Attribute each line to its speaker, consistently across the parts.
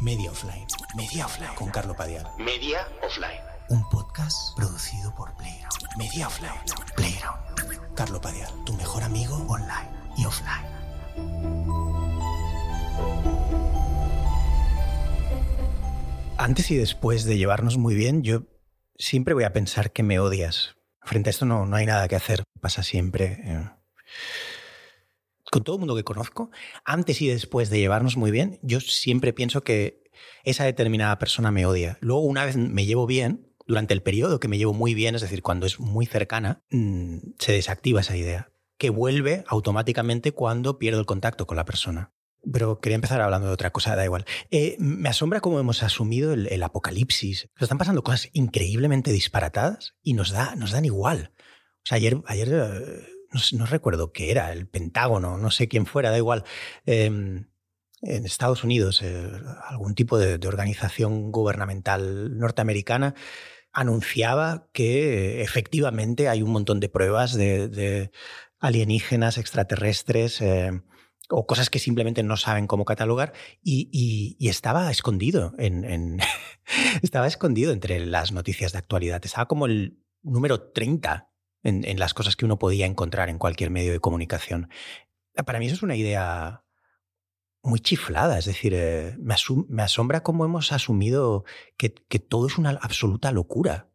Speaker 1: Media Offline. Media Offline. Con Carlo Padial.
Speaker 2: Media Offline.
Speaker 1: Un podcast producido por Playground. Media Offline. Playground. Carlo Padial, tu mejor amigo online y offline. Antes y después de llevarnos muy bien, yo siempre voy a pensar que me odias. Frente a esto no, no hay nada que hacer. Pasa siempre. eh. Con todo el mundo que conozco, antes y después de llevarnos muy bien, yo siempre pienso que esa determinada persona me odia. Luego, una vez me llevo bien, durante el periodo que me llevo muy bien, es decir, cuando es muy cercana, mm, se desactiva esa idea, que vuelve automáticamente cuando pierdo el contacto con la persona. Pero quería empezar hablando de otra cosa, da igual. Eh, me asombra cómo hemos asumido el, apocalipsis. Nos están pasando cosas increíblemente disparatadas y nos, da, nos dan igual. O sea, ayer, ayer eh, no, recuerdo qué era, el Pentágono, no sé quién fuera, da igual. Eh, en Estados Unidos, eh, algún tipo de, organización gubernamental norteamericana anunciaba que eh, efectivamente hay un montón de pruebas de, alienígenas extraterrestres eh, o cosas que simplemente no saben cómo catalogar y, estaba escondido estaba escondido entre las noticias de actualidad. Estaba como el número 30 en, las cosas que uno podía encontrar en cualquier medio de comunicación. Para mí eso es una idea muy chiflada, es decir, eh, me, me asombra cómo hemos asumido que, que todo es una absoluta locura.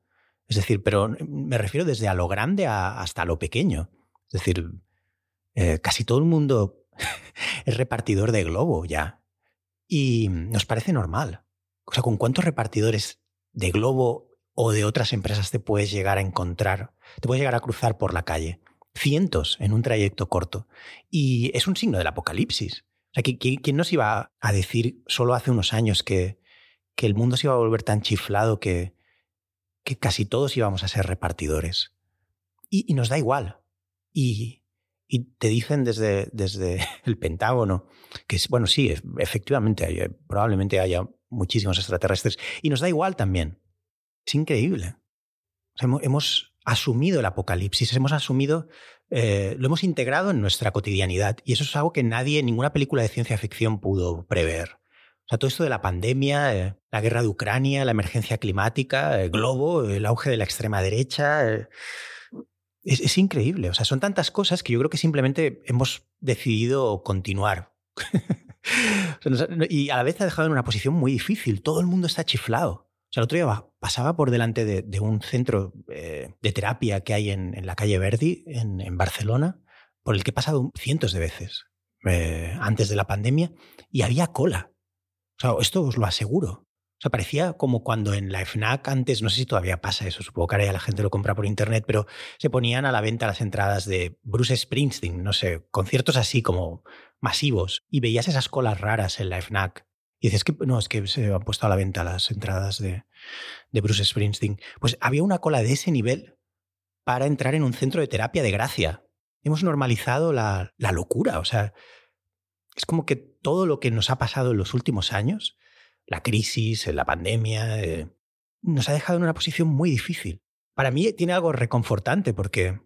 Speaker 1: Es decir, pero me refiero desde a lo grande hasta a lo pequeño. Es decir, eh, casi todo el mundo es repartidor de globo ya. Y nos parece normal. O sea, ¿con cuántos repartidores de globo o de otras empresas te puedes llegar a encontrar? Te puedes llegar a cruzar por la calle. Cientos en un trayecto corto. Y es un signo del apocalipsis. O sea, ¿qui- qui- ¿quién nos iba a decir solo hace unos años que, que el mundo se iba a volver tan chiflado que, que casi todos íbamos a ser repartidores? Y, nos da igual. Y, y te dicen desde, desde el Pentágono que, bueno, sí, ef- efectivamente, probablemente haya muchísimos extraterrestres. Y nos da igual también. Es increíble. Hemos asumido el apocalipsis, hemos asumido, eh, lo hemos integrado en nuestra cotidianidad. Y eso es algo que nadie, ninguna película de ciencia ficción pudo prever. O sea, todo esto de la pandemia, eh, la guerra de Ucrania, la emergencia climática, el globo, el auge de la extrema derecha. eh, es, es increíble. O sea, son tantas cosas que yo creo que simplemente hemos decidido continuar. Y a la vez ha dejado en una posición muy difícil. Todo el mundo está chiflado. Sea, el otro día pasaba por delante de, un centro eh, de terapia que hay en, la calle Verdi, en, Barcelona, por el que he pasado cientos de veces eh, antes de la pandemia, y había cola. O sea, esto os lo aseguro. O sea, parecía como cuando en la FNAC antes, no sé si todavía pasa eso, supongo que ahora la gente lo compra por internet, pero se ponían a la venta las entradas de Bruce Springsteen, no sé, conciertos así como masivos, y veías esas colas raras en la FNAC. Y dices que no, es que se han puesto a la venta las entradas de, de Bruce Springsteen. Pues había una cola de ese nivel para entrar en un centro de terapia de gracia. Hemos normalizado la, la locura. O sea, es como que todo lo que nos ha pasado en los últimos años, la crisis, la pandemia, eh, nos ha dejado en una posición muy difícil. Para mí tiene algo reconfortante porque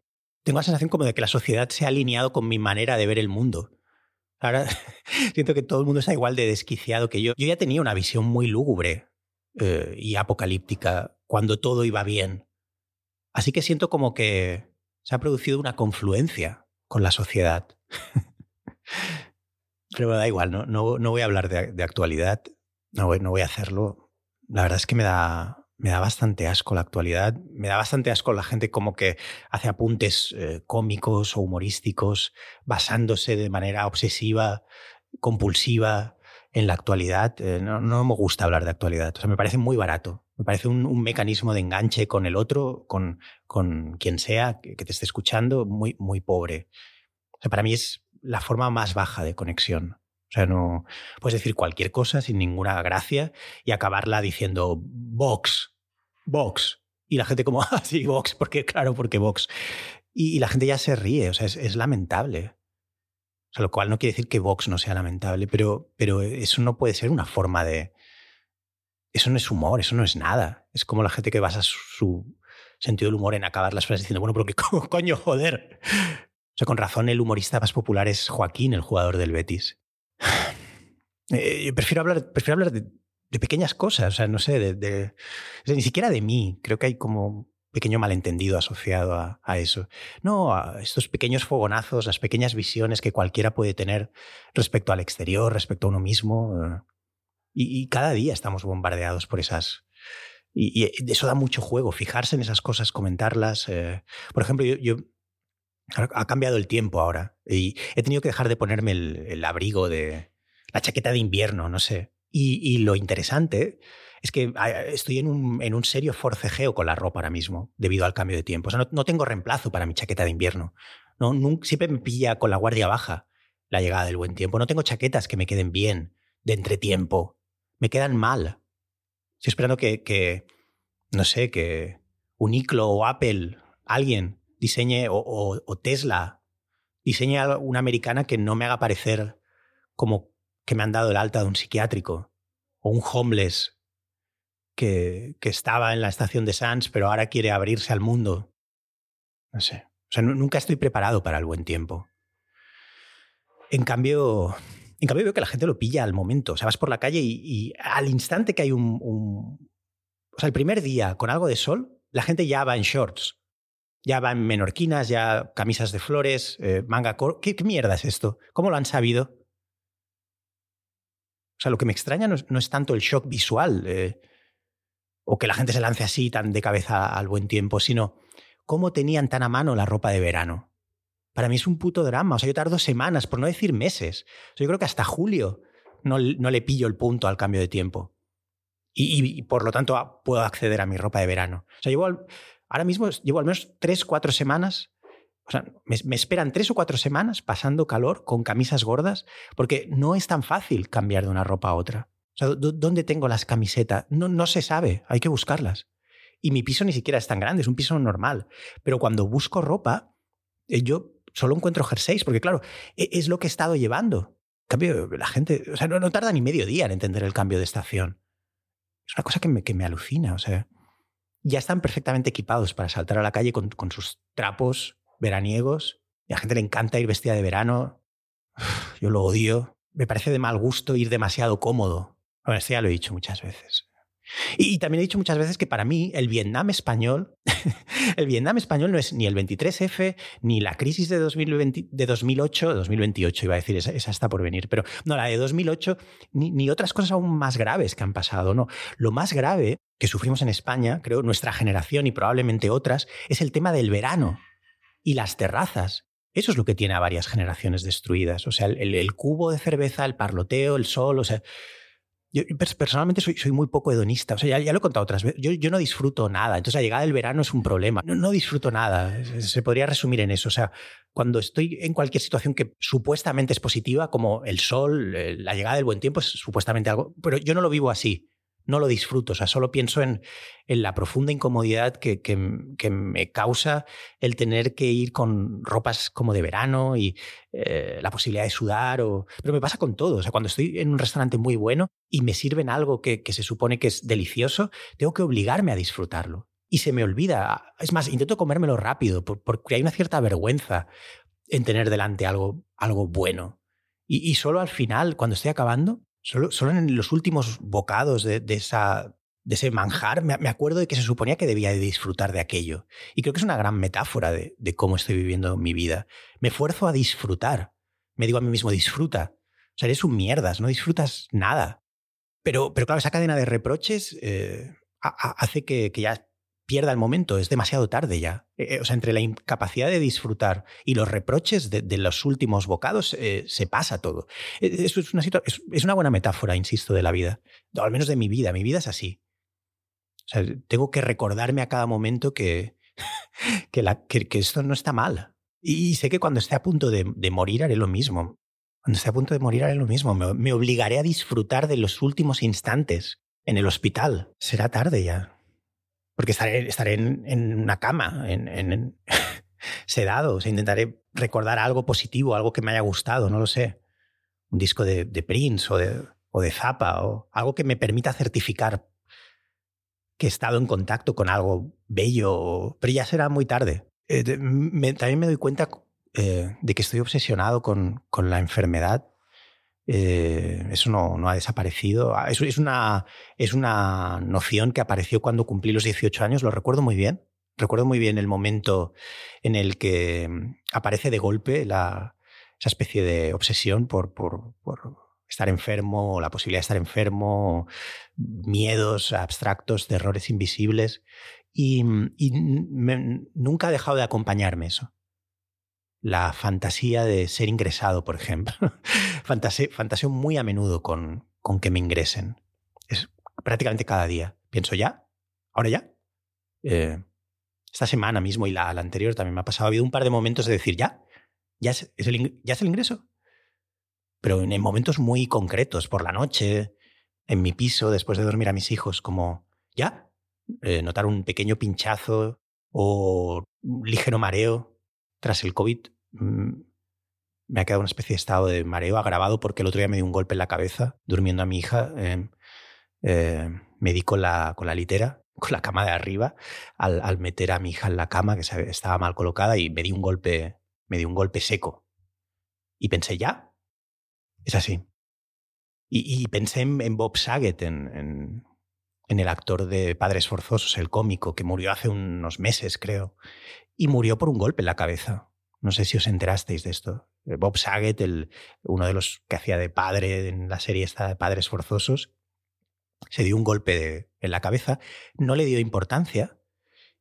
Speaker 1: tengo la sensación como de que la sociedad se ha alineado con mi manera de ver el mundo. Ahora siento que todo el mundo está igual de desquiciado que yo. Yo ya tenía una visión muy lúgubre eh, y apocalíptica cuando todo iba bien. Así que siento como que se ha producido una confluencia con la sociedad. Pero me da igual, no, no, no voy a hablar de, actualidad, no no voy a hacerlo. La verdad es que me da, me da bastante asco la actualidad, me da bastante asco la gente como que hace apuntes eh, cómicos o humorísticos basándose de manera obsesiva, compulsiva en la actualidad. Eh, no, me gusta hablar de actualidad, o sea, me parece muy barato. Me parece un, un mecanismo de enganche con el otro, con, con quien sea que, que te esté escuchando, muy, muy pobre. O sea, para mí es la forma más baja de conexión. O sea, no puedes decir cualquier cosa sin ninguna gracia y acabarla diciendo Vox, Vox. Y la gente como, ah, sí, Vox, porque claro, porque Vox. Y, y la gente ya se ríe, o sea, es, es lamentable. O sea, lo cual no quiere decir que Vox no sea lamentable, pero, pero eso no puede ser una forma de... Eso no es humor, eso no es nada. Es como la gente que basa su, sentido del humor en acabar las frases diciendo, bueno, pero qué co- coño, joder. O sea, con razón el humorista más popular es Joaquín, el jugador del Betis. Eh, yo prefiero hablar, prefiero hablar de, pequeñas cosas, o sea, no sé, de, ni siquiera de mí. Creo que hay como pequeño malentendido asociado a, eso. No, a estos pequeños fogonazos, las pequeñas visiones que cualquiera puede tener respecto al exterior, respecto a uno mismo. Eh, y, cada día estamos bombardeados por esas... Y, eso da mucho juego, fijarse en esas cosas, comentarlas. Eh. Por ejemplo, yo, Ha cambiado el tiempo ahora y he tenido que dejar de ponerme el abrigo de... La chaqueta de invierno, no sé. Y, lo interesante es que estoy en un, en un, serio forcejeo con la ropa ahora mismo, debido al cambio de tiempo. O sea, no, tengo reemplazo para mi chaqueta de invierno. No, siempre me pilla con la guardia baja la llegada del buen tiempo. No tengo chaquetas que me queden bien de entretiempo. Me quedan mal. Estoy esperando que, que no sé, que Uniqlo o Apple, alguien, diseñe, o, Tesla, diseñe una americana que no me haga parecer como que me han dado el alta de un psiquiátrico o un homeless que, estaba en la estación de Sands pero ahora quiere abrirse al mundo. No sé. O sea, nunca estoy preparado para el buen tiempo. En cambio, en cambio veo que la gente lo pilla al momento. O sea, vas por la calle y, al instante que hay un, O sea, el primer día con algo de sol, la gente ya va en shorts. Ya va en menorquinas, ya camisas de flores, eh, manga corta. ¿Qué, ¿Qué mierda es esto? ¿Cómo lo han sabido? O sea, lo que me extraña no es, tanto el shock visual eh, o que la gente se lance así tan de cabeza al buen tiempo, sino cómo tenían tan a mano la ropa de verano. Para mí es un puto drama. O sea, yo tardo semanas, por no decir meses. yo creo que hasta julio no, no, le pillo el punto al cambio de tiempo. Y, por lo tanto puedo acceder a mi ropa de verano. O sea, llevo ahora mismo llevo al menos tres, cuatro semanas o sea, me, esperan tres o cuatro semanas pasando calor con camisas gordas porque no es tan fácil cambiar de una ropa a otra. O sea, ¿dónde tengo las camisetas? No, no se sabe, hay que buscarlas. Y mi piso ni siquiera es tan grande, es un piso normal. Pero cuando busco ropa, eh, yo solo encuentro jerseys, porque claro, e, es lo que he estado llevando. En cambio, la gente, o sea, no, tarda ni medio día en entender el cambio de estación. Es una cosa que me, que me alucina, o sea, ya están perfectamente equipados para saltar a la calle con, sus trapos veraniegos. A la gente le encanta ir vestida de verano. Yo lo odio. Me parece de mal gusto ir demasiado cómodo. Bueno, esto ya lo he dicho muchas veces. Y, también he dicho muchas veces que para mí el Vietnam español, el Vietnam español no es ni el 23F, ni la crisis de, 2020, de 2008, 2028 iba a decir, esa, está por venir, pero no, la de 2008, ni, ni otras cosas aún más graves que han pasado, no. Lo más grave que sufrimos en España, creo, nuestra generación y probablemente otras, es el tema del verano y las terrazas. Eso es lo que tiene a varias generaciones destruidas. O sea, el, cubo de cerveza, el parloteo, el sol, o sea... Yo personalmente soy, soy muy poco hedonista, o sea, ya, lo he contado otras veces, yo, yo, no disfruto nada, entonces la llegada del verano es un problema, no, no disfruto nada, se podría resumir en eso, o sea, cuando estoy en cualquier situación que supuestamente es positiva, como el sol, eh, la llegada del buen tiempo es supuestamente algo, pero yo no lo vivo así no lo disfruto. O sea, solo pienso en, en la profunda incomodidad que, que, me causa el tener que ir con ropas como de verano y eh, la posibilidad de sudar. O... Pero me pasa con todo. O sea, cuando estoy en un restaurante muy bueno y me sirven algo que, que se supone que es delicioso, tengo que obligarme a disfrutarlo. Y se me olvida. Es más, intento comérmelo rápido porque hay una cierta vergüenza en tener delante algo, algo bueno. Y, y solo al final, cuando estoy acabando, Solo, en los últimos bocados de, esa, de ese manjar me, acuerdo de que se suponía que debía de disfrutar de aquello. Y creo que es una gran metáfora de, cómo estoy viviendo mi vida. Me esfuerzo a disfrutar. Me digo a mí mismo, disfruta. O sea, eres un mierdas, no disfrutas nada. Pero, pero claro, esa cadena de reproches eh, hace que, que, ya pierda el momento, es demasiado tarde ya. Eh, eh, o sea, entre la incapacidad de disfrutar y los reproches de, los últimos bocados eh, se pasa todo. Eso es una, es, una buena metáfora, insisto, de la vida. O al menos de mi vida. Mi vida es así. O sea, tengo que recordarme a cada momento que, que, la, que, esto no está mal. Y sé que cuando esté a punto de, morir haré lo mismo. Cuando esté a punto de morir haré lo mismo. me obligaré a disfrutar de los últimos instantes en el hospital. Será tarde ya porque estaré, estaré en, una cama, en, sedado, o intentaré recordar algo positivo, algo que me haya gustado, no lo sé. Un disco de, Prince o de, o Zappa, o algo que me permita certificar que he estado en contacto con algo bello, pero ya será muy tarde. Eh, también me doy cuenta eh, de que estoy obsesionado con, con la enfermedad Eh, eso no, ha desaparecido. Ah, es, una, es una noción que apareció cuando cumplí los 18 años, lo recuerdo muy bien. Recuerdo muy bien el momento en el que mm, aparece de golpe la, esa especie de obsesión por, estar enfermo, la posibilidad de estar enfermo, miedos abstractos, terrores invisibles. Y, y nunca ha dejado de acompañarme eso. La fantasía de ser ingresado, por ejemplo. fantaseo, muy a menudo con, con que me ingresen. Es prácticamente cada día. Pienso, ¿ya? ¿Ahora ya? Eh, esta semana mismo y la, anterior también me ha pasado. Ha habido un par de momentos de decir, ¿ya? ¿Ya es, el, ¿ya es el ingreso? Pero en, en momentos muy concretos, por la noche, en mi piso, después de dormir a mis hijos, como, ¿ya? Eh, notar un pequeño pinchazo o un ligero mareo tras el COVID. Mm, me ha quedado una especie de estado de mareo agravado porque el otro día me dio un golpe en la cabeza durmiendo a mi hija. Em, eh, me di con la, con la litera, con la cama de arriba, al, al, meter a mi hija en la cama que estaba mal colocada y me di un golpe, me di un golpe seco. Y pensé, ya, es así. Y, y pensé en, Bob Saget, en, en, el actor de Padres Forzosos, el cómico, que murió hace unos meses, creo, y murió por un golpe en la cabeza. No sé si os enterasteis de esto. Eh, Bob Saget, el, uno de los que hacía de padre en la serie esta de Padres Forzosos, se dio un golpe en la cabeza, no le dio importancia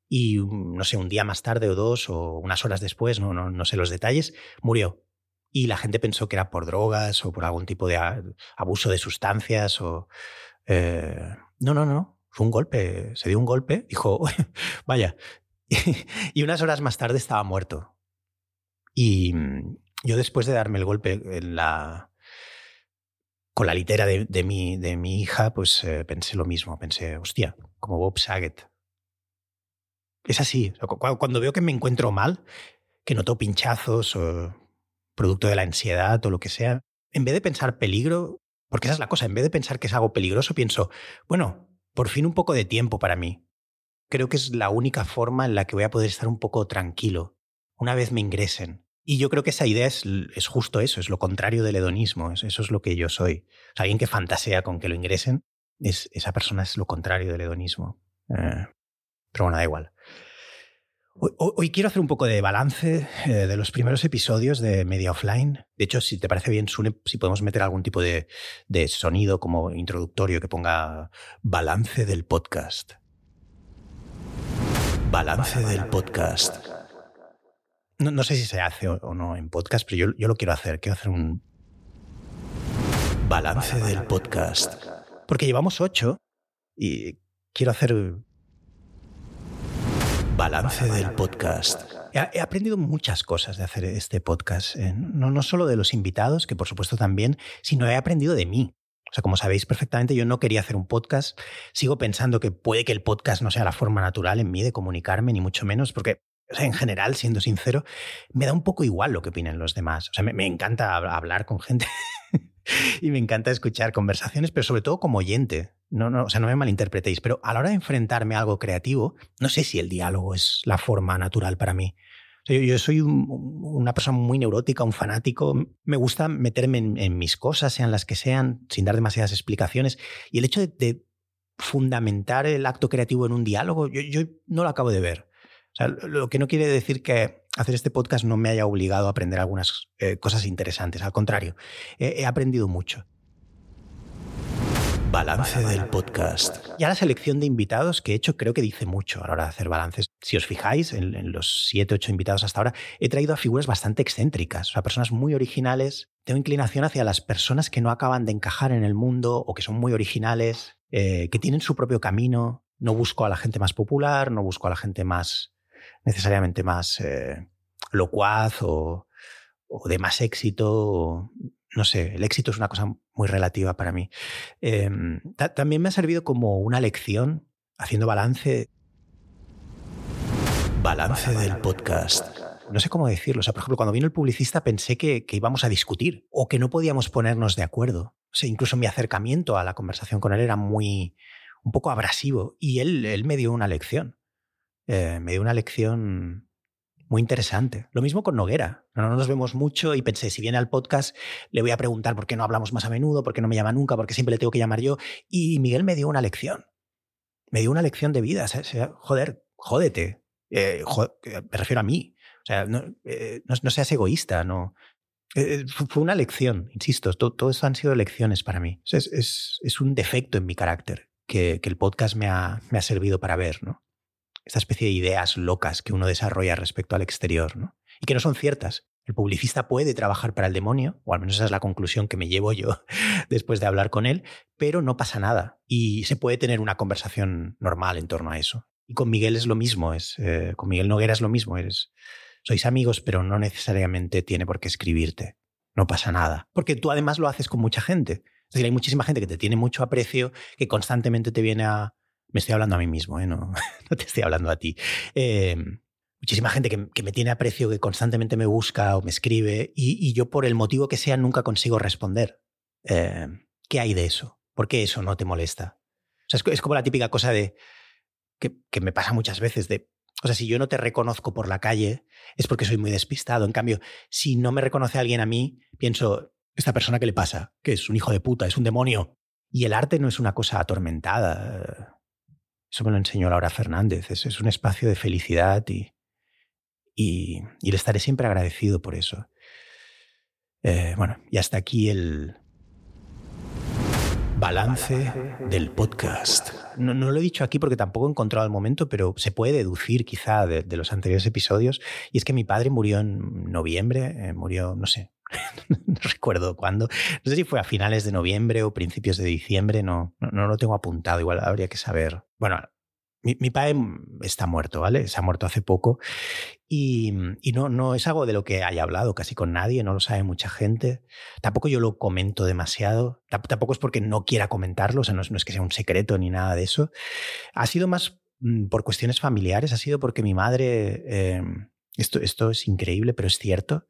Speaker 1: y, no sé, un día más tarde o dos o unas horas después, no, no, no sé los detalles, murió y la gente pensó que era por drogas o por algún tipo de abuso de sustancias o... Eh, no, no, no, fue un golpe, se dio un golpe, dijo, vaya, y unas horas más tarde estaba muerto. Y yo después de darme el golpe en la, con la litera de, de, mi, de mi hija, pues eh, pensé lo mismo, pensé, hostia, como Bob Saget. Es así, cuando veo que me encuentro mal, que noto pinchazos o producto de la ansiedad o lo que sea, en vez de pensar peligro, porque esa es la cosa, en vez de pensar que es algo peligroso, pienso, bueno, por fin un poco de tiempo para mí. Creo que es la única forma en la que voy a poder estar un poco tranquilo, una vez me ingresen. Y yo creo que esa idea es, es justo eso, es lo contrario del hedonismo, eso es lo que yo soy. alguien que fantasea con que lo ingresen, es, esa persona es lo contrario del hedonismo. Eh, pero bueno, da igual. Hoy, quiero hacer un poco de balance eh, de los primeros episodios de Media Offline. De hecho, si te parece bien, Sune, si podemos meter algún tipo de, de sonido como introductorio que ponga balance del podcast. Balance del podcast. No, no sé si se hace o, no en podcast, pero yo, yo lo quiero hacer. Quiero hacer un balance del podcast. Porque llevamos ocho y quiero hacer Balance del podcast. He, aprendido muchas cosas de hacer este podcast, eh, no, no solo de los invitados, que por supuesto también, sino he aprendido de mí. O sea, como sabéis perfectamente, yo no quería hacer un podcast. Sigo pensando que puede que el podcast no sea la forma natural en mí de comunicarme, ni mucho menos, porque en general, siendo sincero, me da un poco igual lo que opinen los demás. O sea, me encanta hablar con gente y me encanta escuchar conversaciones, pero sobre todo como oyente. No, no, o sea, no me malinterpretéis, pero a la hora de enfrentarme a algo creativo, no sé si el diálogo es la forma natural para mí. yo, soy un, una persona muy neurótica, un fanático. Me gusta meterme en, mis cosas, sean las que sean, sin dar demasiadas explicaciones. Y el hecho de, fundamentar el acto creativo en un diálogo, yo, no lo acabo de ver. O sea, lo que no quiere decir que hacer este podcast no me haya obligado a aprender algunas eh, cosas interesantes. Al contrario, he aprendido mucho. Balance del podcast. Ya la selección de invitados que he hecho creo que dice mucho a la hora de hacer balances. Si os fijáis, en, en los siete, ocho invitados hasta ahora, he traído a figuras bastante excéntricas, o sea, personas muy originales. Tengo inclinación hacia las personas que no acaban de encajar en el mundo o que son muy originales, eh, que tienen su propio camino. No busco a la gente más popular, no busco a la gente más necesariamente más eh, locuaz o, o, de más éxito. O, no sé, el éxito es una cosa muy relativa para mí. Eh, también me ha servido como una lección haciendo balance. Balance del podcast. No sé cómo decirlo. O sea, por ejemplo, cuando vino el publicista pensé que, que, íbamos a discutir o que no podíamos ponernos de acuerdo. O sea, incluso mi acercamiento a la conversación con él era muy, un poco abrasivo y él, él me dio una lección. Eh, me dio una lección muy interesante. Lo mismo con Noguera. No nos vemos mucho y pensé, si viene al podcast, le voy a preguntar por qué no hablamos más a menudo, por qué no me llama nunca, por qué siempre le tengo que llamar yo. Y Miguel me dio una lección. Me dio una lección de vida. joder, jódete. Eh, me refiero a mí. O sea, no, eh, seas egoísta. No. Eh, fue una lección, insisto. Todo, esto han sido lecciones para mí. Es, un defecto en mi carácter que, el podcast me ha, me ha servido para ver, ¿no? Esta especie de ideas locas que uno desarrolla respecto al exterior, ¿no? Y que no son ciertas. El publicista puede trabajar para el demonio, o al menos esa es la conclusión que me llevo yo después de hablar con él, pero no pasa nada. Y se puede tener una conversación normal en torno a eso. Y con Miguel es lo mismo, es, eh, con Miguel Noguera es lo mismo. Sois amigos, pero no necesariamente tiene por qué escribirte. No pasa nada. Porque tú además lo haces con mucha gente. Es decir, hay muchísima gente que te tiene mucho aprecio, que constantemente te viene a, me estoy hablando a mí mismo, ¿eh? no, te estoy hablando a ti. Eh, muchísima gente que, me tiene aprecio, que constantemente me busca o me escribe y, yo por el motivo que sea nunca consigo responder. Eh, ¿Qué hay de eso? ¿Por qué eso no te molesta? Es, como la típica cosa de que, me pasa muchas veces o sea, si yo no te reconozco por la calle es porque soy muy despistado. En cambio, si no me reconoce alguien a mí, pienso, ¿esta persona qué le pasa? Que es un hijo de puta, es un demonio. Y el arte no es una cosa atormentada. Eso me lo enseñó Laura Fernández. Es, un espacio de felicidad y, y, le estaré siempre agradecido por eso. Eh, bueno, y hasta aquí el balance del podcast. No, lo he dicho aquí porque tampoco he encontrado el momento, pero se puede deducir quizá de, los anteriores episodios. Y es que mi padre murió en noviembre, eh, murió, no sé, no recuerdo cuándo. No sé si fue a finales de noviembre o principios de diciembre, no, no, lo tengo apuntado, igual habría que saber. Bueno, mi, padre está muerto, ¿vale? Se ha muerto hace poco y, no, no es algo de lo que haya hablado casi con nadie, no lo sabe mucha gente. Tampoco yo lo comento demasiado, tampoco es porque no quiera comentarlo, o sea, no es, que sea un secreto ni nada de eso. Ha sido más mm, por cuestiones familiares, ha sido porque mi madre... Em, esto, esto es increíble, pero es cierto.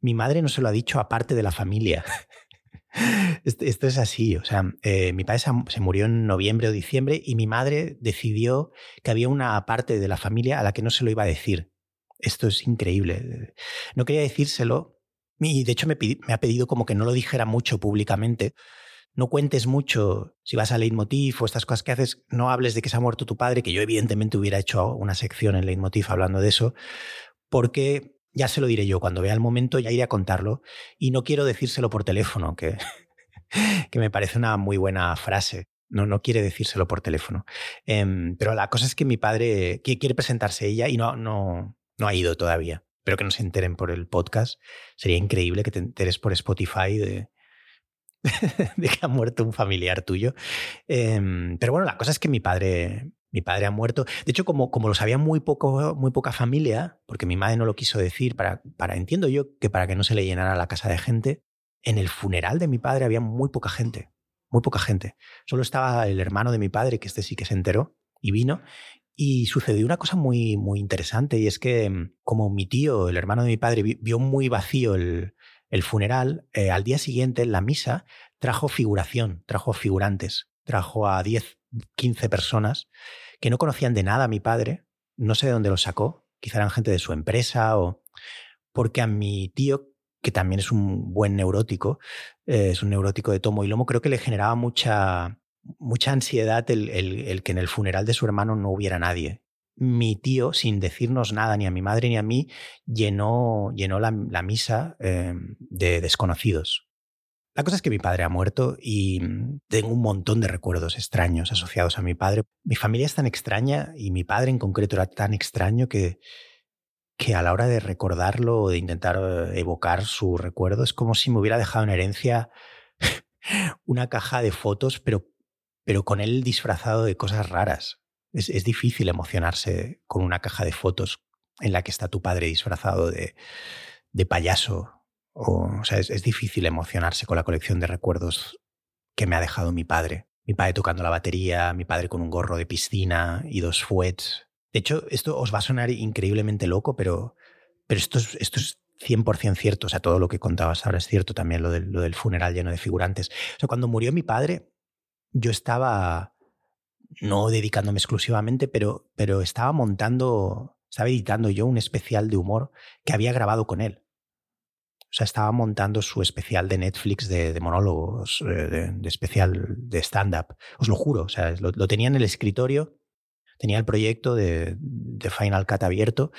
Speaker 1: Mi madre no se lo ha dicho aparte de la familia. Esto, es así, o sea, eh, mi padre se murió en noviembre o diciembre y mi madre decidió que había una parte de la familia a la que no se lo iba a decir. Esto es increíble. No quería decírselo y de hecho me, me ha pedido como que no lo dijera mucho públicamente. No cuentes mucho si vas a Leitmotiv o estas cosas que haces, no hables de que se ha muerto tu padre, que yo evidentemente hubiera hecho una sección en Leitmotiv hablando de eso, porque ya se lo diré yo, cuando vea el momento ya iré a contarlo y no quiero decírselo por teléfono, que, que me parece una muy buena frase. No, no quiere decírselo por teléfono. Em, pero la cosa es que mi padre quiere presentarse ella y no, no, no ha ido todavía. Pero que no se enteren por el podcast. Sería increíble que te enteres por Spotify de, de que ha muerto un familiar tuyo. Em, pero bueno, la cosa es que mi padre, mi padre ha muerto. De hecho, como, como lo sabía muy, poco, muy poca familia, porque mi madre no lo quiso decir, para, para, entiendo yo que para que no se le llenara la casa de gente, en el funeral de mi padre había muy poca gente. Muy poca gente. Solo estaba el hermano de mi padre, que este sí que se enteró y vino. Y sucedió una cosa muy, muy interesante, y es que mm, como mi tío, el hermano de mi padre, vio muy vacío el, el funeral, eh, al día siguiente, en la misa, trajo figuración, trajo figurantes, trajo a 10 15 personas que no conocían de nada a mi padre, no sé de dónde lo sacó, quizá eran gente de su empresa o porque a mi tío, que también es un buen neurótico, eh, es un neurótico de tomo y lomo, creo que le generaba mucha, mucha ansiedad el, que en el funeral de su hermano no hubiera nadie. Mi tío, sin decirnos nada ni a mi madre ni a mí, llenó, llenó la, misa eh, de desconocidos. La cosa es que mi padre ha muerto y mm, tengo un montón de recuerdos extraños asociados a mi padre. Mi familia es tan extraña y mi padre en concreto era tan extraño que, que a la hora de recordarlo o de intentar eh, evocar su recuerdo es como si me hubiera dejado en herencia una caja de fotos, pero, pero con él disfrazado de cosas raras. Es, es difícil emocionarse con una caja de fotos en la que está tu padre disfrazado de, de payaso o, sea, es, difícil emocionarse con la colección de recuerdos que me ha dejado mi padre. Mi padre tocando la batería, mi padre con un gorro de piscina y dos fuets. De hecho, esto os va a sonar increíblemente loco, pero, pero esto, es, esto es 100% cierto. O sea, todo lo que contabas ahora es cierto también, lo del, lo del funeral lleno de figurantes. O sea, cuando murió mi padre, yo estaba no dedicándome exclusivamente, pero, pero estaba montando estaba editando yo un especial de humor que había grabado con él. O sea, estaba montando su especial de Netflix de, monólogos, eh, de, especial de stand-up. Os lo juro, o sea, lo, tenía en el escritorio, tenía el proyecto de, de Final Cut abierto,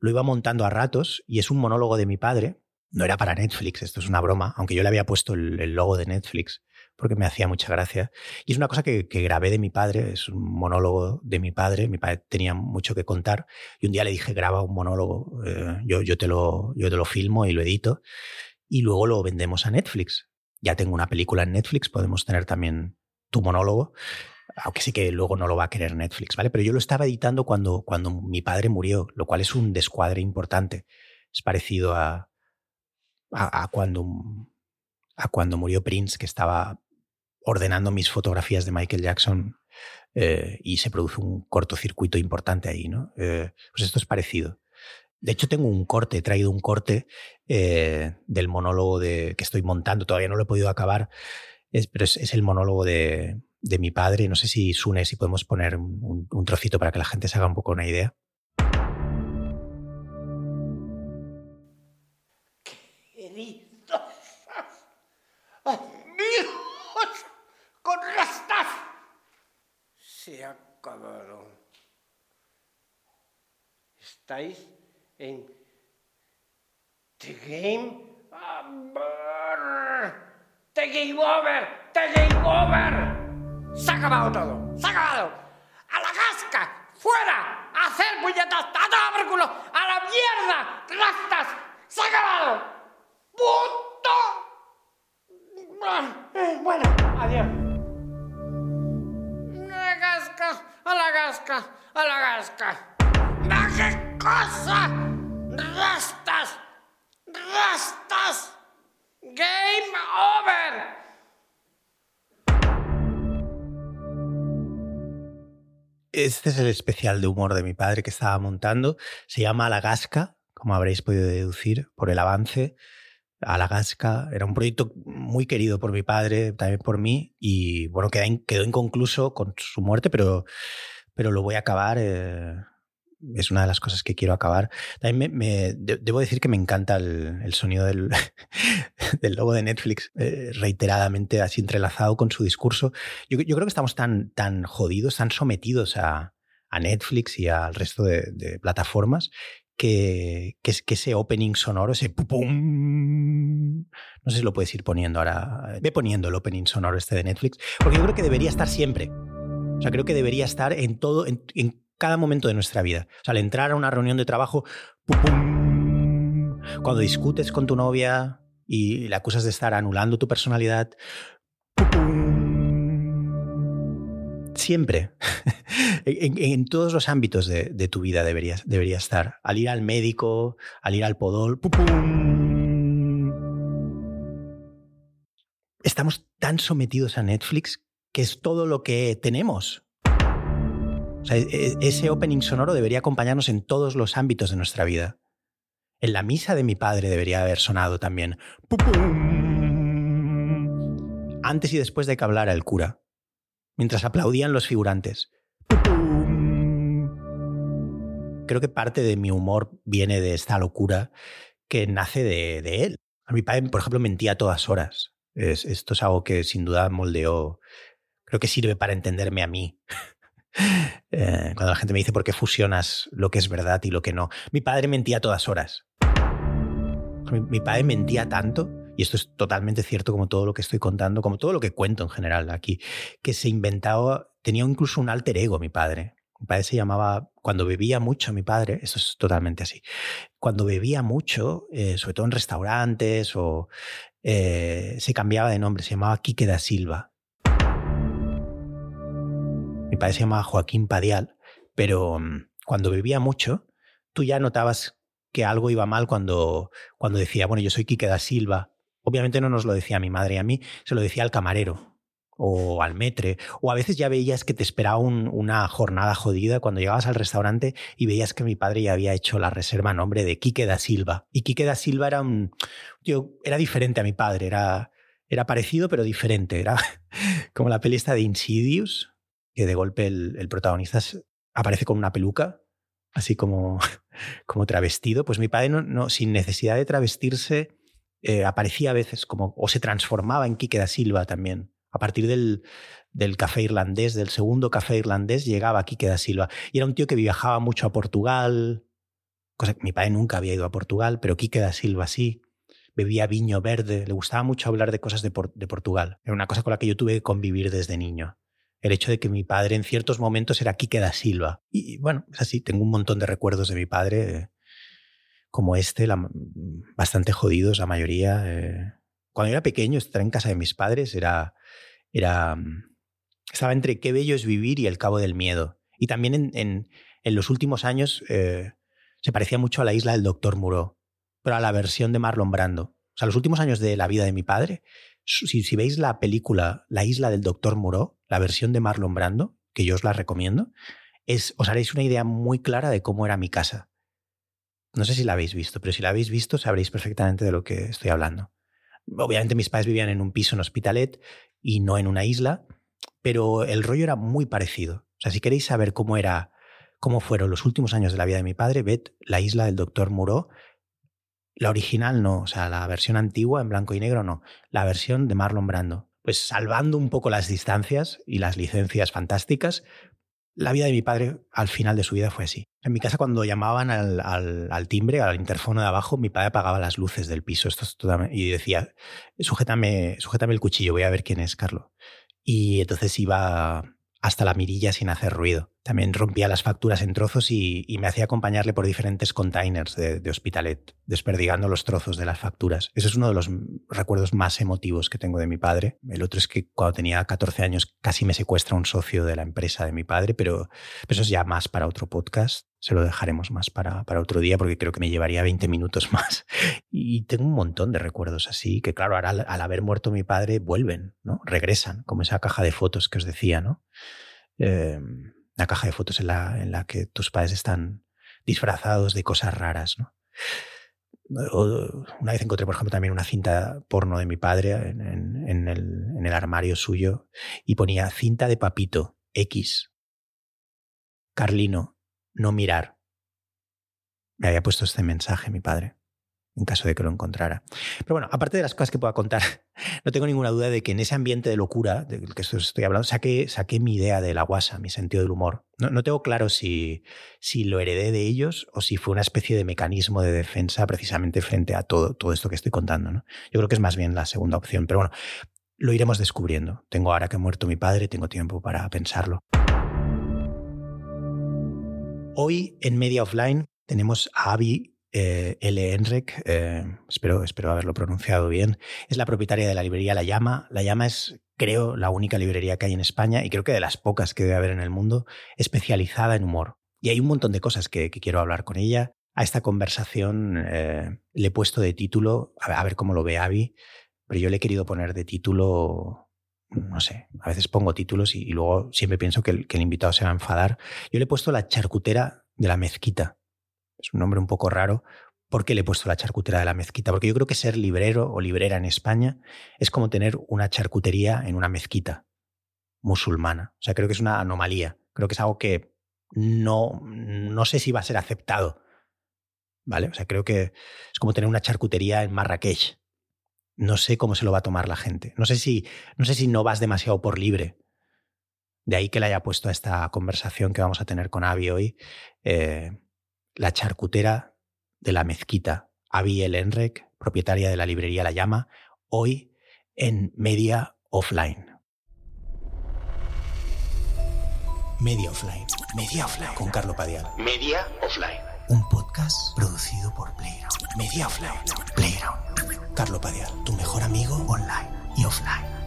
Speaker 1: lo iba montando a ratos y es un monólogo de mi padre. No era para Netflix, esto es una broma, aunque yo le había puesto el logo de Netflix porque me hacía mucha gracia. Y es una cosa que, grabé de mi padre, es un monólogo de mi padre. Mi padre tenía mucho que contar y un día le dije, graba un monólogo, eh, yo, yo, te lo, yo te lo filmo y lo edito y luego lo vendemos a Netflix. Ya tengo una película en Netflix, podemos tener también tu monólogo, aunque sí que luego no lo va a querer Netflix, ¿vale? Pero yo lo estaba editando cuando, cuando mi padre murió, lo cual es un descuadre importante. Es parecido a, a, cuando, a cuando murió Prince, que estaba ordenando mis fotografías de Michael Jackson eh, y se produce un cortocircuito importante ahí, ¿no? Eh, pues esto es parecido. De hecho, tengo un corte, he traído un corte eh, del monólogo de, que estoy montando, todavía no lo he podido acabar, pero es, el monólogo de, mi padre. No sé si Sune, si podemos poner un, un trocito para que la gente se haga un poco una idea.
Speaker 2: Acabado. Estáis en The Game Over. The Game Over. The Game Over. Se ha acabado todo. Se ha acabado. A la casca. Fuera. Hacer puñetas. A culo. A la mierda. Rastas. Se ha acabado. Punto. Bueno, adiós a la gasca, a la gasca. qué cosa! ¡Rastas! ¡Rastas! ¡Game over!
Speaker 1: Este es el especial de humor de mi padre que estaba montando. Se llama La Gasca, como habréis podido deducir por el avance. Alagasca. Era un proyecto muy querido por mi padre, también por mí, y bueno, quedó, inconcluso con su muerte, pero, pero lo voy a acabar. Eh, es una de las cosas que quiero acabar. También me, debo decir que me encanta el, sonido del, del, logo de Netflix, eh, reiteradamente así entrelazado con su discurso. Yo, creo que estamos tan, tan jodidos, tan sometidos a, a Netflix y al resto de plataformas que, que, ese opening sonoro, ese pum, no sé si lo puedes ir poniendo ahora, ve poniendo el opening sonoro este de Netflix, porque yo creo que debería estar siempre. O sea, creo que debería estar en todo, en, en cada momento de nuestra vida. O sea, al entrar a una reunión de trabajo, pum, cuando discutes con tu novia y le acusas de estar anulando tu personalidad, pum, siempre, en, todos los ámbitos de, tu vida deberías, debería estar. Al ir al médico, al ir al podol, Estamos tan sometidos a Netflix que es todo lo que tenemos. E, e, ese opening sonoro debería acompañarnos en todos los ámbitos de nuestra vida. En la misa de mi padre debería haber sonado también. Antes y después de que hablara el cura mientras aplaudían los figurantes. Creo que parte de mi humor viene de esta locura que nace de, él. A mi padre, por ejemplo, mentía a todas horas. esto es algo que sin duda moldeó, creo que sirve para entenderme a mí. Eh, cuando la gente me dice por qué fusionas lo que es verdad y lo que no. Mi padre mentía a todas horas. mi padre mentía tanto y esto es totalmente cierto como todo lo que estoy contando, como todo lo que cuento en general aquí, que se inventaba, tenía incluso un alter ego mi padre. Mi padre se llamaba, cuando bebía mucho mi padre, esto es totalmente así, cuando bebía mucho, eh, sobre todo en restaurantes o eh, se cambiaba de nombre, se llamaba Quique da Silva. Mi padre se llamaba Joaquín Padial, pero mm, cuando bebía mucho, tú ya notabas que algo iba mal cuando, cuando decía, bueno, yo soy Quique da Silva, Obviamente no nos lo decía mi madre a mí, se lo decía al camarero o al metre, o a veces ya veías que te esperaba una jornada jodida cuando llegabas al restaurante y veías que mi padre ya había hecho la reserva a nombre de Quique da Silva. Y Quique da Silva era un tío, era diferente a mi padre, era, era parecido pero diferente, era como la peli esta de Insidious, que de golpe el protagonista aparece con una peluca así como, como travestido, pues mi padre, no, sin necesidad de travestirse, eh, aparecía a veces como, o se transformaba en Quique da Silva también. A partir del, del café irlandés, del segundo café irlandés, llegaba Quique da Silva. Y era un tío que viajaba mucho a Portugal, cosa que mi padre nunca había ido a Portugal, pero Quique da Silva sí. Bebía viño verde, le gustaba mucho hablar de cosas de, de Portugal. Era una cosa con la que yo tuve que convivir desde niño el hecho de que mi padre en ciertos momentos era Quique da Silva. Y bueno, es así, tengo un montón de recuerdos de mi padre como este, bastante jodidos la mayoría. Eh. Cuando era pequeño, estar en casa de mis padres era, era, estaba entre qué bello es vivir y el cabo del miedo. Y también en, en, los últimos años eh, se parecía mucho a la isla del Doctor Muro, pero a la versión de Marlon Brando. O sea, los últimos años de la vida de mi padre si, veis la película La isla del Doctor Moreau, la versión de Marlon Brando, que yo os la recomiendo, es, os haréis una idea muy clara de cómo era mi casa. No sé si la habéis visto, pero si la habéis visto sabréis perfectamente de lo que estoy hablando. Obviamente mis padres vivían en un piso en Hospitalet y no en una isla, pero el rollo era muy parecido. O sea, si queréis saber cómo era, cómo fueron los últimos años de la vida de mi padre, ved la isla del Doctor Moreau la original no, o sea, la versión antigua en blanco y negro no, la versión de Marlon Brando. Pues salvando un poco las distancias y las licencias fantásticas, la vida de mi padre al final de su vida fue así. En mi casa cuando llamaban al, al, timbre, al interfono de abajo, mi padre apagaba las luces del piso y decía, sujétame, sujétame el cuchillo, voy a ver quién es, Carlos. Y entonces iba hasta la mirilla sin hacer ruido. También rompía las facturas en trozos y, me hacía acompañarle por diferentes containers de, Hospitalet, desperdigando los trozos de las facturas. Ese es uno de los recuerdos más emotivos que tengo de mi padre. El otro es que cuando tenía 14 años casi me secuestra un socio de la empresa de mi padre, pero eso es ya más para otro podcast. Se lo dejaremos más para, para otro día porque creo que me llevaría 20 minutos más. Y tengo un montón de recuerdos así que, claro, ahora al, haber muerto mi padre vuelven, ¿no? Regresan, como esa caja de fotos que os decía, ¿no? Eh, la caja de fotos en la, en la que tus padres están disfrazados de cosas raras, ¿no? una vez encontré, por ejemplo, también una cinta porno de mi padre en, el, en, el, armario suyo y ponía cinta de papito, X. Carlino, no mirar. Me había puesto este mensaje mi padre en caso de que lo encontrara. Pero bueno, aparte de las cosas que pueda contar, no tengo ninguna duda de que en ese ambiente de locura del que estoy hablando, saqué, mi idea de la guasa, mi sentido del humor. No, tengo claro si, lo heredé de ellos o si fue una especie de mecanismo de defensa precisamente frente a todo, esto que estoy contando. Yo creo que es más bien la segunda opción, pero bueno, lo iremos descubriendo. Tengo ahora que ha muerto mi padre, tengo tiempo para pensarlo. Hoy en Media Offline tenemos a Avi eh, L. Enrek, eh, espero, espero haberlo pronunciado bien, es la propietaria de la librería La Llama. La Llama es, creo, la única librería que hay en España y creo que de las pocas que debe haber en el mundo, especializada en humor. Y hay un montón de cosas que, quiero hablar con ella. A esta conversación eh, le he puesto de título, a ver, cómo lo ve Avi, pero yo le he querido poner de título no sé, a veces pongo títulos y, luego siempre pienso que el, que el, invitado se va a enfadar. Yo le he puesto la charcutera de la mezquita, es un nombre un poco raro. ¿Por qué le he puesto la charcutera de la mezquita? Porque yo creo que ser librero o librera en España es como tener una charcutería en una mezquita musulmana. O sea, creo que es una anomalía. Creo que es algo que no, no sé si va a ser aceptado. ¿Vale? O sea, creo que es como tener una charcutería en Marrakech. No sé cómo se lo va a tomar la gente. No sé si no, sé si no vas demasiado por libre. De ahí que le haya puesto a esta conversación que vamos a tener con Avi hoy. Eh, la charcutera de la mezquita, Abiel Enrek, propietaria de la librería La Llama, hoy en Media Offline. Media Offline. Media Offline. Con Carlo Padial. Media Offline. Un podcast producido por Playground. Media Offline. Playground. Carlo Padial, tu mejor amigo online y offline.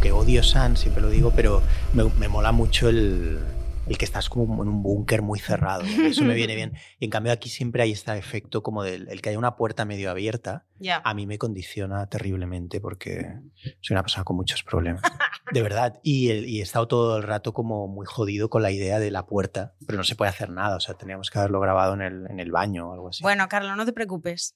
Speaker 1: Aunque odio San, siempre lo digo, pero me, mola mucho el, el que estás como en un búnker muy cerrado. Eso me viene bien. Y en cambio aquí siempre hay este efecto como del el que haya una puerta medio abierta.
Speaker 3: Ya.
Speaker 1: A mí me condiciona terriblemente porque soy una persona con muchos problemas. De verdad. Y, el- y he estado todo el rato como muy jodido con la idea de la puerta, pero no se puede hacer nada. O sea, teníamos que haberlo grabado en el, en el baño o algo así.
Speaker 3: Bueno, Carlos, no te preocupes.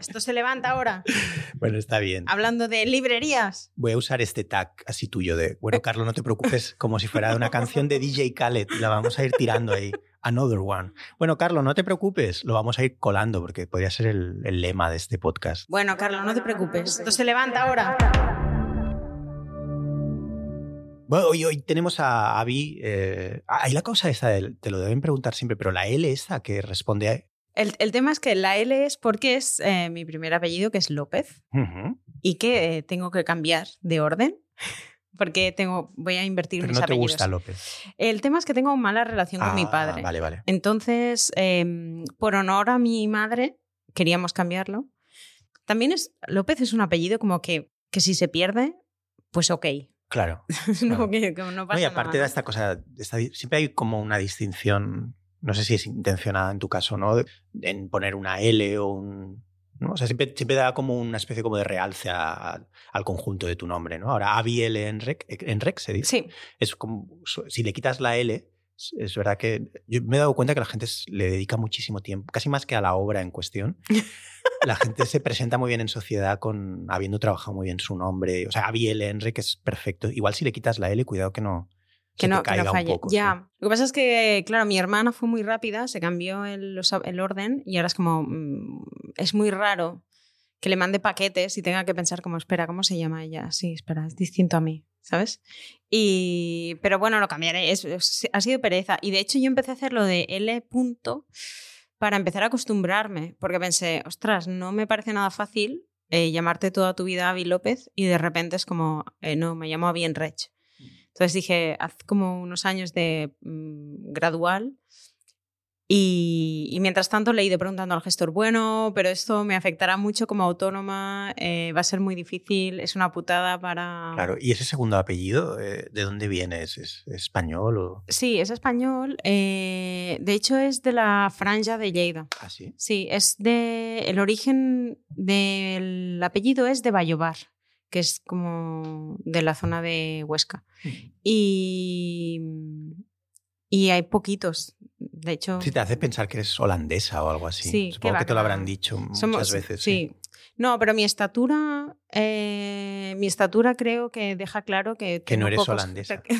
Speaker 3: Esto se levanta ahora.
Speaker 1: Bueno, está bien.
Speaker 3: Hablando de librerías.
Speaker 1: Voy a usar este tag así tuyo de, bueno, Carlos, no te preocupes, como si fuera una canción de DJ Khaled. La vamos a ir tirando ahí. Another one. Bueno, Carlos, no te preocupes, lo vamos a ir colando porque podría ser el, el lema de este podcast.
Speaker 3: Bueno, Carlos, no te preocupes. Esto se levanta ahora.
Speaker 1: Bueno, hoy, hoy tenemos a Avi. Eh, hay la cosa esa, del- te lo deben preguntar siempre, pero la L esta que responde a...
Speaker 3: El, el tema es que la L es porque es eh, mi primer apellido, que es López, y que eh, tengo que cambiar de orden. Porque tengo, voy a invertir
Speaker 1: Pero
Speaker 3: mis
Speaker 1: no te
Speaker 3: apellidos.
Speaker 1: gusta López.
Speaker 3: El tema es que tengo mala relación con mi
Speaker 1: Ah,
Speaker 3: padre.
Speaker 1: Vale, vale.
Speaker 3: Entonces, em, por honor a mi madre, queríamos cambiarlo. También es, López es un apellido como que, que si se pierde, pues ok.
Speaker 1: Claro.
Speaker 3: no,
Speaker 1: Claro.
Speaker 3: que, que no
Speaker 1: No,
Speaker 3: pasa
Speaker 1: y aparte
Speaker 3: nada.
Speaker 1: de esta cosa, esta siempre hay como una distinción, no sé si es intencionada en tu caso, ¿no? En poner una L o un... ¿no? O sea, siempre, siempre da como una especie como de realce a- al conjunto de tu nombre, ¿no? Ahora, Avi L. Enrec, Enrec se dice.
Speaker 3: Sí,
Speaker 1: Es como, si le quitas la L, es- verdad que yo me he dado cuenta que la gente le dedica muchísimo tiempo, casi más que a la obra en cuestión. La gente se presenta muy bien en sociedad con habiendo trabajado muy bien su nombre. O sea, Avi L. Enrique es perfecto. Igual si le quitas la L, cuidado que no,
Speaker 3: que no, que no falle.
Speaker 1: poco,
Speaker 3: ya.
Speaker 1: sí.
Speaker 3: Lo que pasa es que, claro, mi hermana fue muy rápida, se cambió el, orden y ahora es como. mm, es muy raro que le mande paquetes y tenga que pensar como, espera, ¿cómo se llama ella? Sí, espera, es distinto a mí, ¿sabes? Y, pero bueno, lo cambiaré. Es- es- ha sido pereza. Y de hecho, yo empecé a hacer lo de L. punto para empezar a acostumbrarme, porque pensé, ostras, no me parece nada fácil eh, llamarte toda tu vida Avi López y de repente es como, eh, no, me llamo Avi Enrech. Entonces dije, haz como unos años de mm, gradual y, y mientras tanto le he ido preguntando al gestor, bueno, pero esto me afectará mucho como autónoma, eh, va a ser muy difícil, es una putada para...
Speaker 1: Claro, ¿y ese segundo apellido, eh, de dónde viene? ¿Es, es español o
Speaker 3: Sí, es español. eh, de hecho, es de la franja de Lleida.
Speaker 1: así?
Speaker 3: Sí, es de. El origen del apellido es de Bayobar, que es como de la zona de Huesca. Y. Y hay poquitos. De hecho.
Speaker 1: Si te hace pensar que eres holandesa o algo así.
Speaker 3: Sí,
Speaker 1: Supongo
Speaker 3: que
Speaker 1: te lo habrán dicho muchas
Speaker 3: somos-
Speaker 1: veces.
Speaker 3: Sí. No, pero mi estatura. Eh, mi estatura creo que deja claro que.
Speaker 1: Que no eres
Speaker 3: pocos-
Speaker 1: holandesa.
Speaker 3: que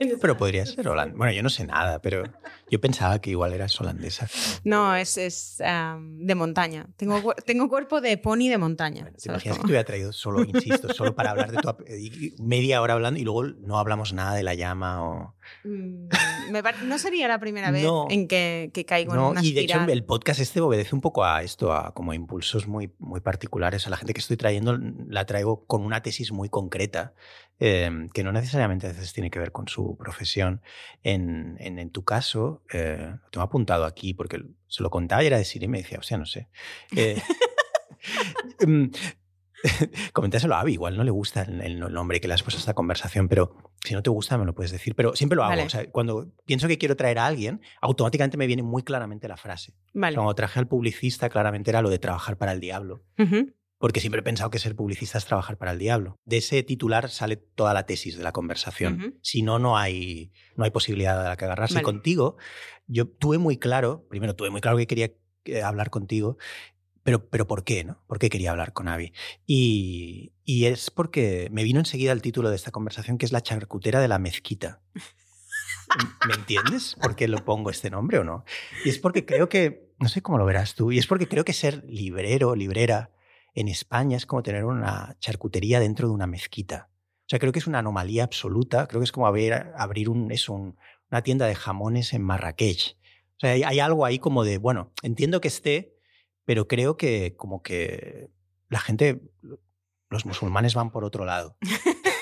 Speaker 3: años.
Speaker 1: Pero podría ser holandesa. Bueno, yo no sé nada, pero yo pensaba que igual eras holandesa.
Speaker 3: No, es, es de montaña. Tengo, cuer- tengo cuerpo de pony de montaña.
Speaker 1: Bueno, ¿Te
Speaker 3: ¿sabes
Speaker 1: imaginas que te hubiera traído solo, insisto, solo para hablar de tu media hora hablando y luego no hablamos nada de la llama o...
Speaker 3: Mm, me no sería la primera vez
Speaker 1: No.
Speaker 3: en que, que caigo en
Speaker 1: No,
Speaker 3: una
Speaker 1: y de hecho el podcast este obedece un poco a esto, a como impulsos muy, muy particulares. A la gente que estoy trayendo la traigo con una tesis muy concreta, eh, que no necesariamente a veces tiene que ver con su profesión. En, en, en tu caso, eh, lo tengo apuntado aquí porque se lo contaba y era decir y me decía, o sea, no sé. Eh, em, Comentáselo a Avi, igual no le gusta el, el nombre que le has puesto a esta conversación, pero si no te gusta me lo puedes decir. Pero siempre lo hago.
Speaker 3: Vale.
Speaker 1: O sea, cuando pienso que quiero traer a alguien, automáticamente me viene muy claramente la frase.
Speaker 3: Vale.
Speaker 1: Cuando traje al publicista, claramente era lo de trabajar para el diablo.
Speaker 3: Ujú.
Speaker 1: Porque siempre he pensado que ser publicista es trabajar para el diablo. De ese titular sale toda la tesis de la conversación. Si no, no hay, no hay posibilidad de la que agarrarse. Y contigo, yo tuve muy claro, primero tuve muy claro que quería eh, hablar contigo, pero, pero ¿por qué? No? ¿Por qué quería hablar con Avi? Y, y es porque me vino enseguida el título de esta conversación, que es La charcutera de la mezquita. ¿Me entiendes por qué lo pongo este nombre o no? Y es porque creo que, no sé cómo lo verás tú, y es porque creo que ser librero, librera en España es como tener una charcutería dentro de una mezquita. O sea, creo que es una anomalía absoluta, creo que es como abrir una tienda de jamones en Marrakech. O sea, hay algo ahí como de, bueno, entiendo que esté, pero creo que como que la gente, los musulmanes van por otro lado.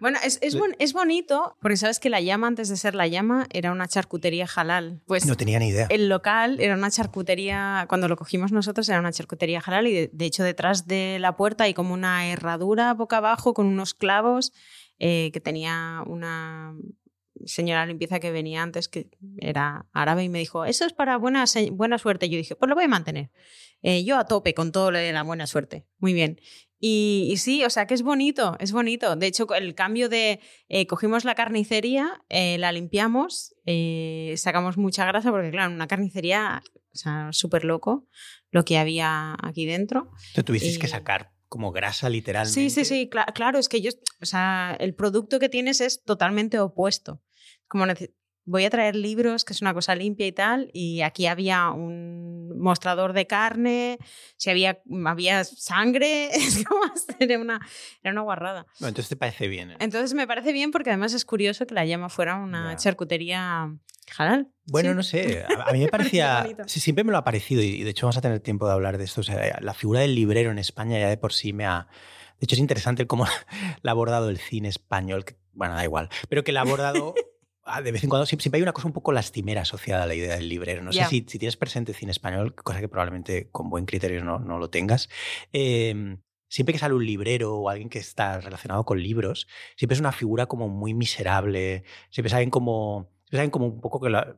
Speaker 3: Bueno, es, es, bon- es bonito porque sabes que la llama, antes de ser la llama, era una charcutería halal. Pues
Speaker 1: No tenía ni idea.
Speaker 3: el local era una charcutería, cuando lo cogimos nosotros era una charcutería halal y de, de hecho detrás de la puerta hay como una herradura boca abajo con unos clavos eh, que tenía una señora limpieza que venía antes, que era árabe, y me dijo, eso es para buena, buena suerte. Yo dije, pues lo voy a mantener. Eh, yo a tope con todo lo de la buena suerte. Muy bien. Y, sí, o sea que es bonito, es bonito. De hecho, el cambio de eh, cogimos la carnicería, eh, la limpiamos, sacamos mucha grasa, porque claro, una carnicería, o sea, súper loco lo que había aquí dentro.
Speaker 1: Te tuvisteis que sacar como grasa literalmente.
Speaker 3: Sí, sí, sí, claro, es que yo, o sea, el producto que tienes es totalmente opuesto. Como voy a traer libros, que es una cosa limpia y tal, y aquí había un mostrador de carne, si había, había sangre, es como era una, era una guarrada.
Speaker 1: entonces te parece bien. ¿eh?
Speaker 3: Entonces me parece bien porque además es curioso que la llama fuera una charcutería halal.
Speaker 1: Bueno, no sé, a, mí me parecía, sí, siempre me lo ha parecido y de hecho vamos a tener tiempo de hablar de esto. O sea, la figura del librero en España ya de por sí me ha... De hecho es interesante cómo la ha abordado el cine español, que, bueno, da igual, pero que la ha abordado Ah, de vez en cuando siempre, hay una cosa un poco lastimera asociada a la idea del librero. No sé si, si, tienes presente cine español, cosa que probablemente con buen criterio no, no lo tengas. Em, siempre que sale un librero o alguien que está relacionado con libros, siempre es una figura como muy miserable. Siempre saben como, saben como un poco que, la,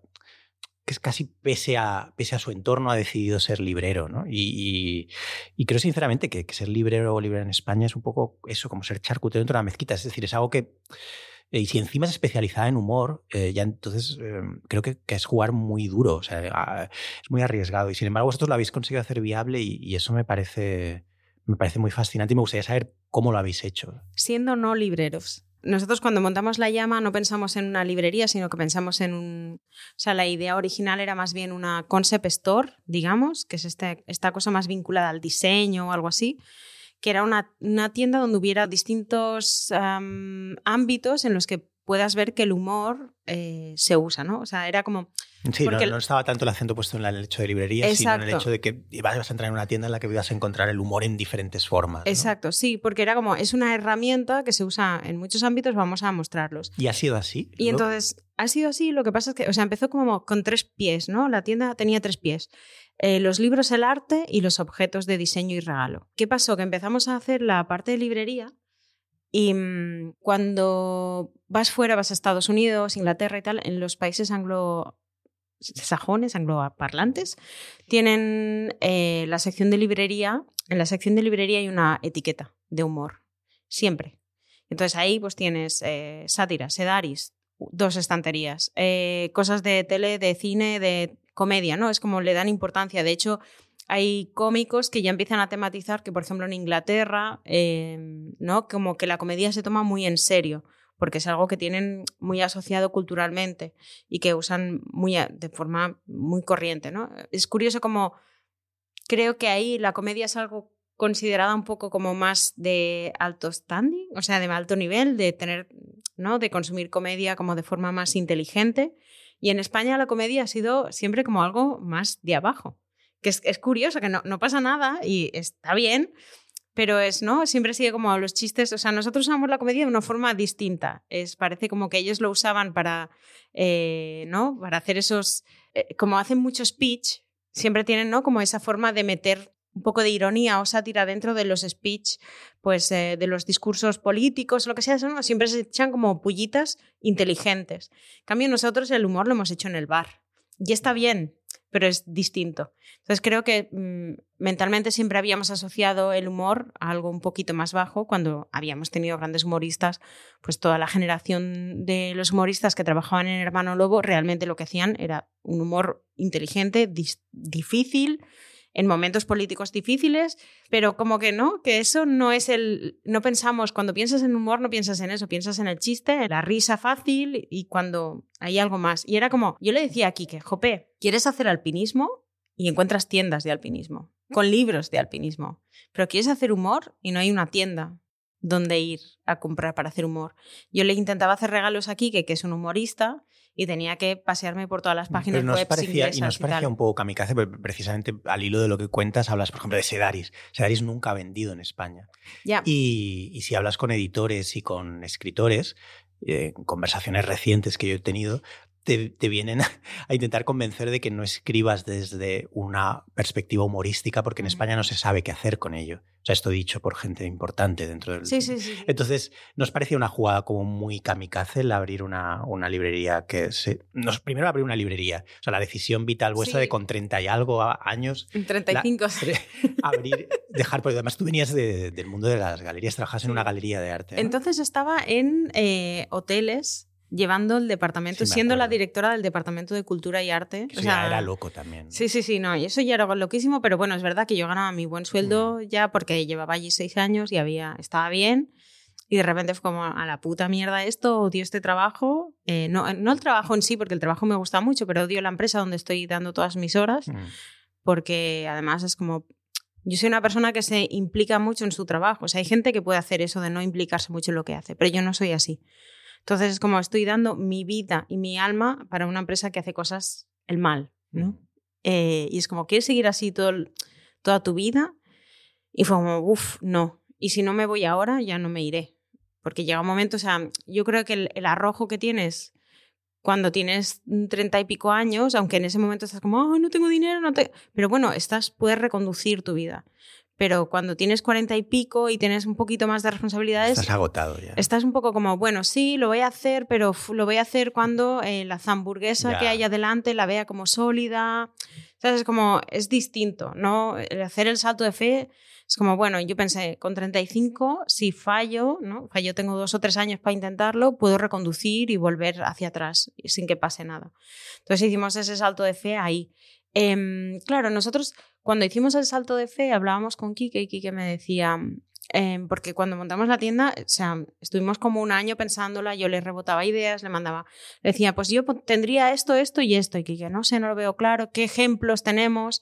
Speaker 1: que es casi pese a, pese a su entorno ha decidido ser librero. ¿no? Y, y, creo sinceramente que, que, ser librero o librero en España es un poco eso, como ser charcutero dentro de una mezquita. Es decir, es algo que y si encima es especializada en humor, eh, ya entonces em, creo que, es jugar muy duro, o sea, ah, es muy arriesgado. Y sin embargo, vosotros lo habéis conseguido hacer viable y, eso me parece, me parece muy fascinante y me gustaría saber cómo lo habéis hecho.
Speaker 3: Siendo no libreros. Nosotros cuando montamos la llama no pensamos en una librería, sino que pensamos en un... O sea, la idea original era más bien una concept store, digamos, que es este, esta cosa más vinculada al diseño o algo así que era una, tienda donde hubiera distintos ámbitos en los que puedas ver que el humor eh, se usa, ¿no? O sea, era como...
Speaker 1: Sí, no, estaba tanto el acento puesto en el hecho de librería, sino en el hecho de que ibas a entrar en una tienda en la que ibas a encontrar el humor en diferentes formas.
Speaker 3: Exacto, sí, porque era como, es una herramienta que se usa en muchos ámbitos, vamos a mostrarlos.
Speaker 1: ¿Y ha sido así?
Speaker 3: Y entonces, ha sido así, lo que pasa es que, o sea, empezó como con tres pies, ¿no? La tienda tenía tres pies. Eh, los libros, el arte y los objetos de diseño y regalo. ¿Qué pasó? Que empezamos a hacer la parte de librería y mm, cuando vas fuera, vas a Estados Unidos, Inglaterra y tal, en los países anglo sajones, angloparlantes, tienen eh, la sección de librería. En la sección de librería hay una etiqueta de humor, siempre. Entonces ahí pues tienes eh, sátiras, sedaris, dos estanterías, cosas de tele, de cine, de comedia, ¿no? Es como le dan importancia. De hecho, hay cómicos que ya empiezan a tematizar que, por ejemplo, en Inglaterra, em, ¿no? Como que la comedia se toma muy en serio, porque es algo que tienen muy asociado culturalmente y que usan muy de forma muy corriente, ¿no? Es curioso como creo que ahí la comedia es algo considerada un poco como más de alto standing, o sea, de alto nivel, de tener, ¿no? De consumir comedia como de forma más inteligente y en España la comedia ha sido siempre como algo más de abajo. Que es, es curioso, que no, no pasa nada y está bien, pero es, ¿no? Siempre sigue como los chistes, o sea, nosotros usamos la comedia de una forma distinta. Es, parece como que ellos lo usaban para, eh, ¿no? Para hacer esos, eh, como hacen mucho speech, siempre tienen, ¿no? Como esa forma de meter un poco de ironía o sátira dentro de los speech, pues eh, de los discursos políticos, lo que sea, ¿no? siempre se echan como pullitas inteligentes. En cambio, nosotros el humor lo hemos hecho en el bar. Y está bien, pero es distinto. Entonces creo que mm, mentalmente siempre habíamos asociado el humor a algo un poquito más bajo cuando habíamos tenido grandes humoristas, pues toda la generación de los humoristas que trabajaban en Hermano Lobo realmente lo que hacían era un humor inteligente, difícil, en momentos políticos difíciles, pero como que no, que eso no es el... No pensamos, cuando piensas en humor no piensas en eso, piensas en el chiste, en la risa fácil y cuando hay algo más. Y era como, yo le decía aquí que, Jope, ¿quieres hacer alpinismo? Y encuentras tiendas de alpinismo, con libros de alpinismo. Pero quieres hacer humor y no hay una tienda donde ir a comprar para hacer humor. Yo le intentaba hacer regalos aquí, que, que es un humorista, y tenía que pasearme por todas las páginas
Speaker 1: Pero
Speaker 3: web
Speaker 1: parecía, Y nos parecía un poco kamikaze, precisamente al hilo de lo que cuentas, hablas, por ejemplo, de Sedaris. Sedaris nunca ha vendido en España. Y, y, si hablas con editores y con escritores, eh, conversaciones recientes que yo he tenido, te, te, vienen a intentar convencer de que no escribas desde una perspectiva humorística, porque en España no se sabe qué hacer con ello. O sea, esto dicho por gente importante dentro del...
Speaker 3: Sí, sí, sí.
Speaker 1: Entonces, nos parecía una jugada como muy kamikaze el abrir una, una librería que se... Nos, primero abrir una librería. O sea, la decisión vital vuestra
Speaker 3: Sí.
Speaker 1: de con 30 y algo años...
Speaker 3: 35.
Speaker 1: abrir, dejar, porque además tú venías de- del mundo de las galerías, trabajas en una galería de arte. ¿no?
Speaker 3: Entonces estaba en eh, hoteles llevando el departamento,
Speaker 1: Sí,
Speaker 3: siendo la directora del departamento de cultura y arte. O
Speaker 1: ya
Speaker 3: sea,
Speaker 1: era loco también.
Speaker 3: Sí, sí, sí, no, y eso ya era loquísimo, pero bueno, es verdad que yo ganaba mi buen sueldo
Speaker 1: Mm.
Speaker 3: ya porque llevaba allí seis años y había, estaba bien. Y de repente fue como a la puta mierda esto, odio este trabajo. Eh, no, no el trabajo en sí, porque el trabajo me gusta mucho, pero odio la empresa donde estoy dando todas mis horas,
Speaker 1: Mm.
Speaker 3: porque además es como. Yo soy una persona que se implica mucho en su trabajo. O sea, hay gente que puede hacer eso de no implicarse mucho en lo que hace, pero yo no soy así. Entonces es como estoy dando mi vida y mi alma para una empresa que hace cosas el mal, ¿no? Eh, y es como, ¿quieres seguir así todo, el- toda tu vida? Y fue como, uff, no. Y si no me voy ahora, ya no me iré. Porque llega un momento, o sea, yo creo que el, el arrojo que tienes cuando tienes treinta y pico años, aunque en ese momento estás como, "Ay, no tengo dinero, no te... Pero bueno, estás, puedes reconducir tu vida. Pero cuando tienes cuarenta y pico y tienes un poquito más de responsabilidades,
Speaker 1: Estás agotado ya.
Speaker 3: Estás un poco como, bueno, sí, lo voy a hacer, pero lo voy a hacer cuando eh, la hamburguesa
Speaker 1: Ya.
Speaker 3: que hay adelante la vea como sólida. ¿Sabes? Es como, es distinto, ¿no? El hacer el salto de fe es como, bueno, yo pensé, con 35, si fallo, ¿no? Fallo, tengo dos o tres años para intentarlo, puedo reconducir y volver hacia atrás sin que pase nada. Entonces hicimos ese salto de fe ahí. Em, claro, nosotros cuando hicimos el salto de fe hablábamos con Kike y Kike me decía, em, porque cuando montamos la tienda, o sea, estuvimos como un año pensándola, yo le rebotaba ideas, le mandaba, le decía, pues yo tendría esto, esto y esto, y Kike, no sé, no lo veo claro, ¿qué ejemplos tenemos?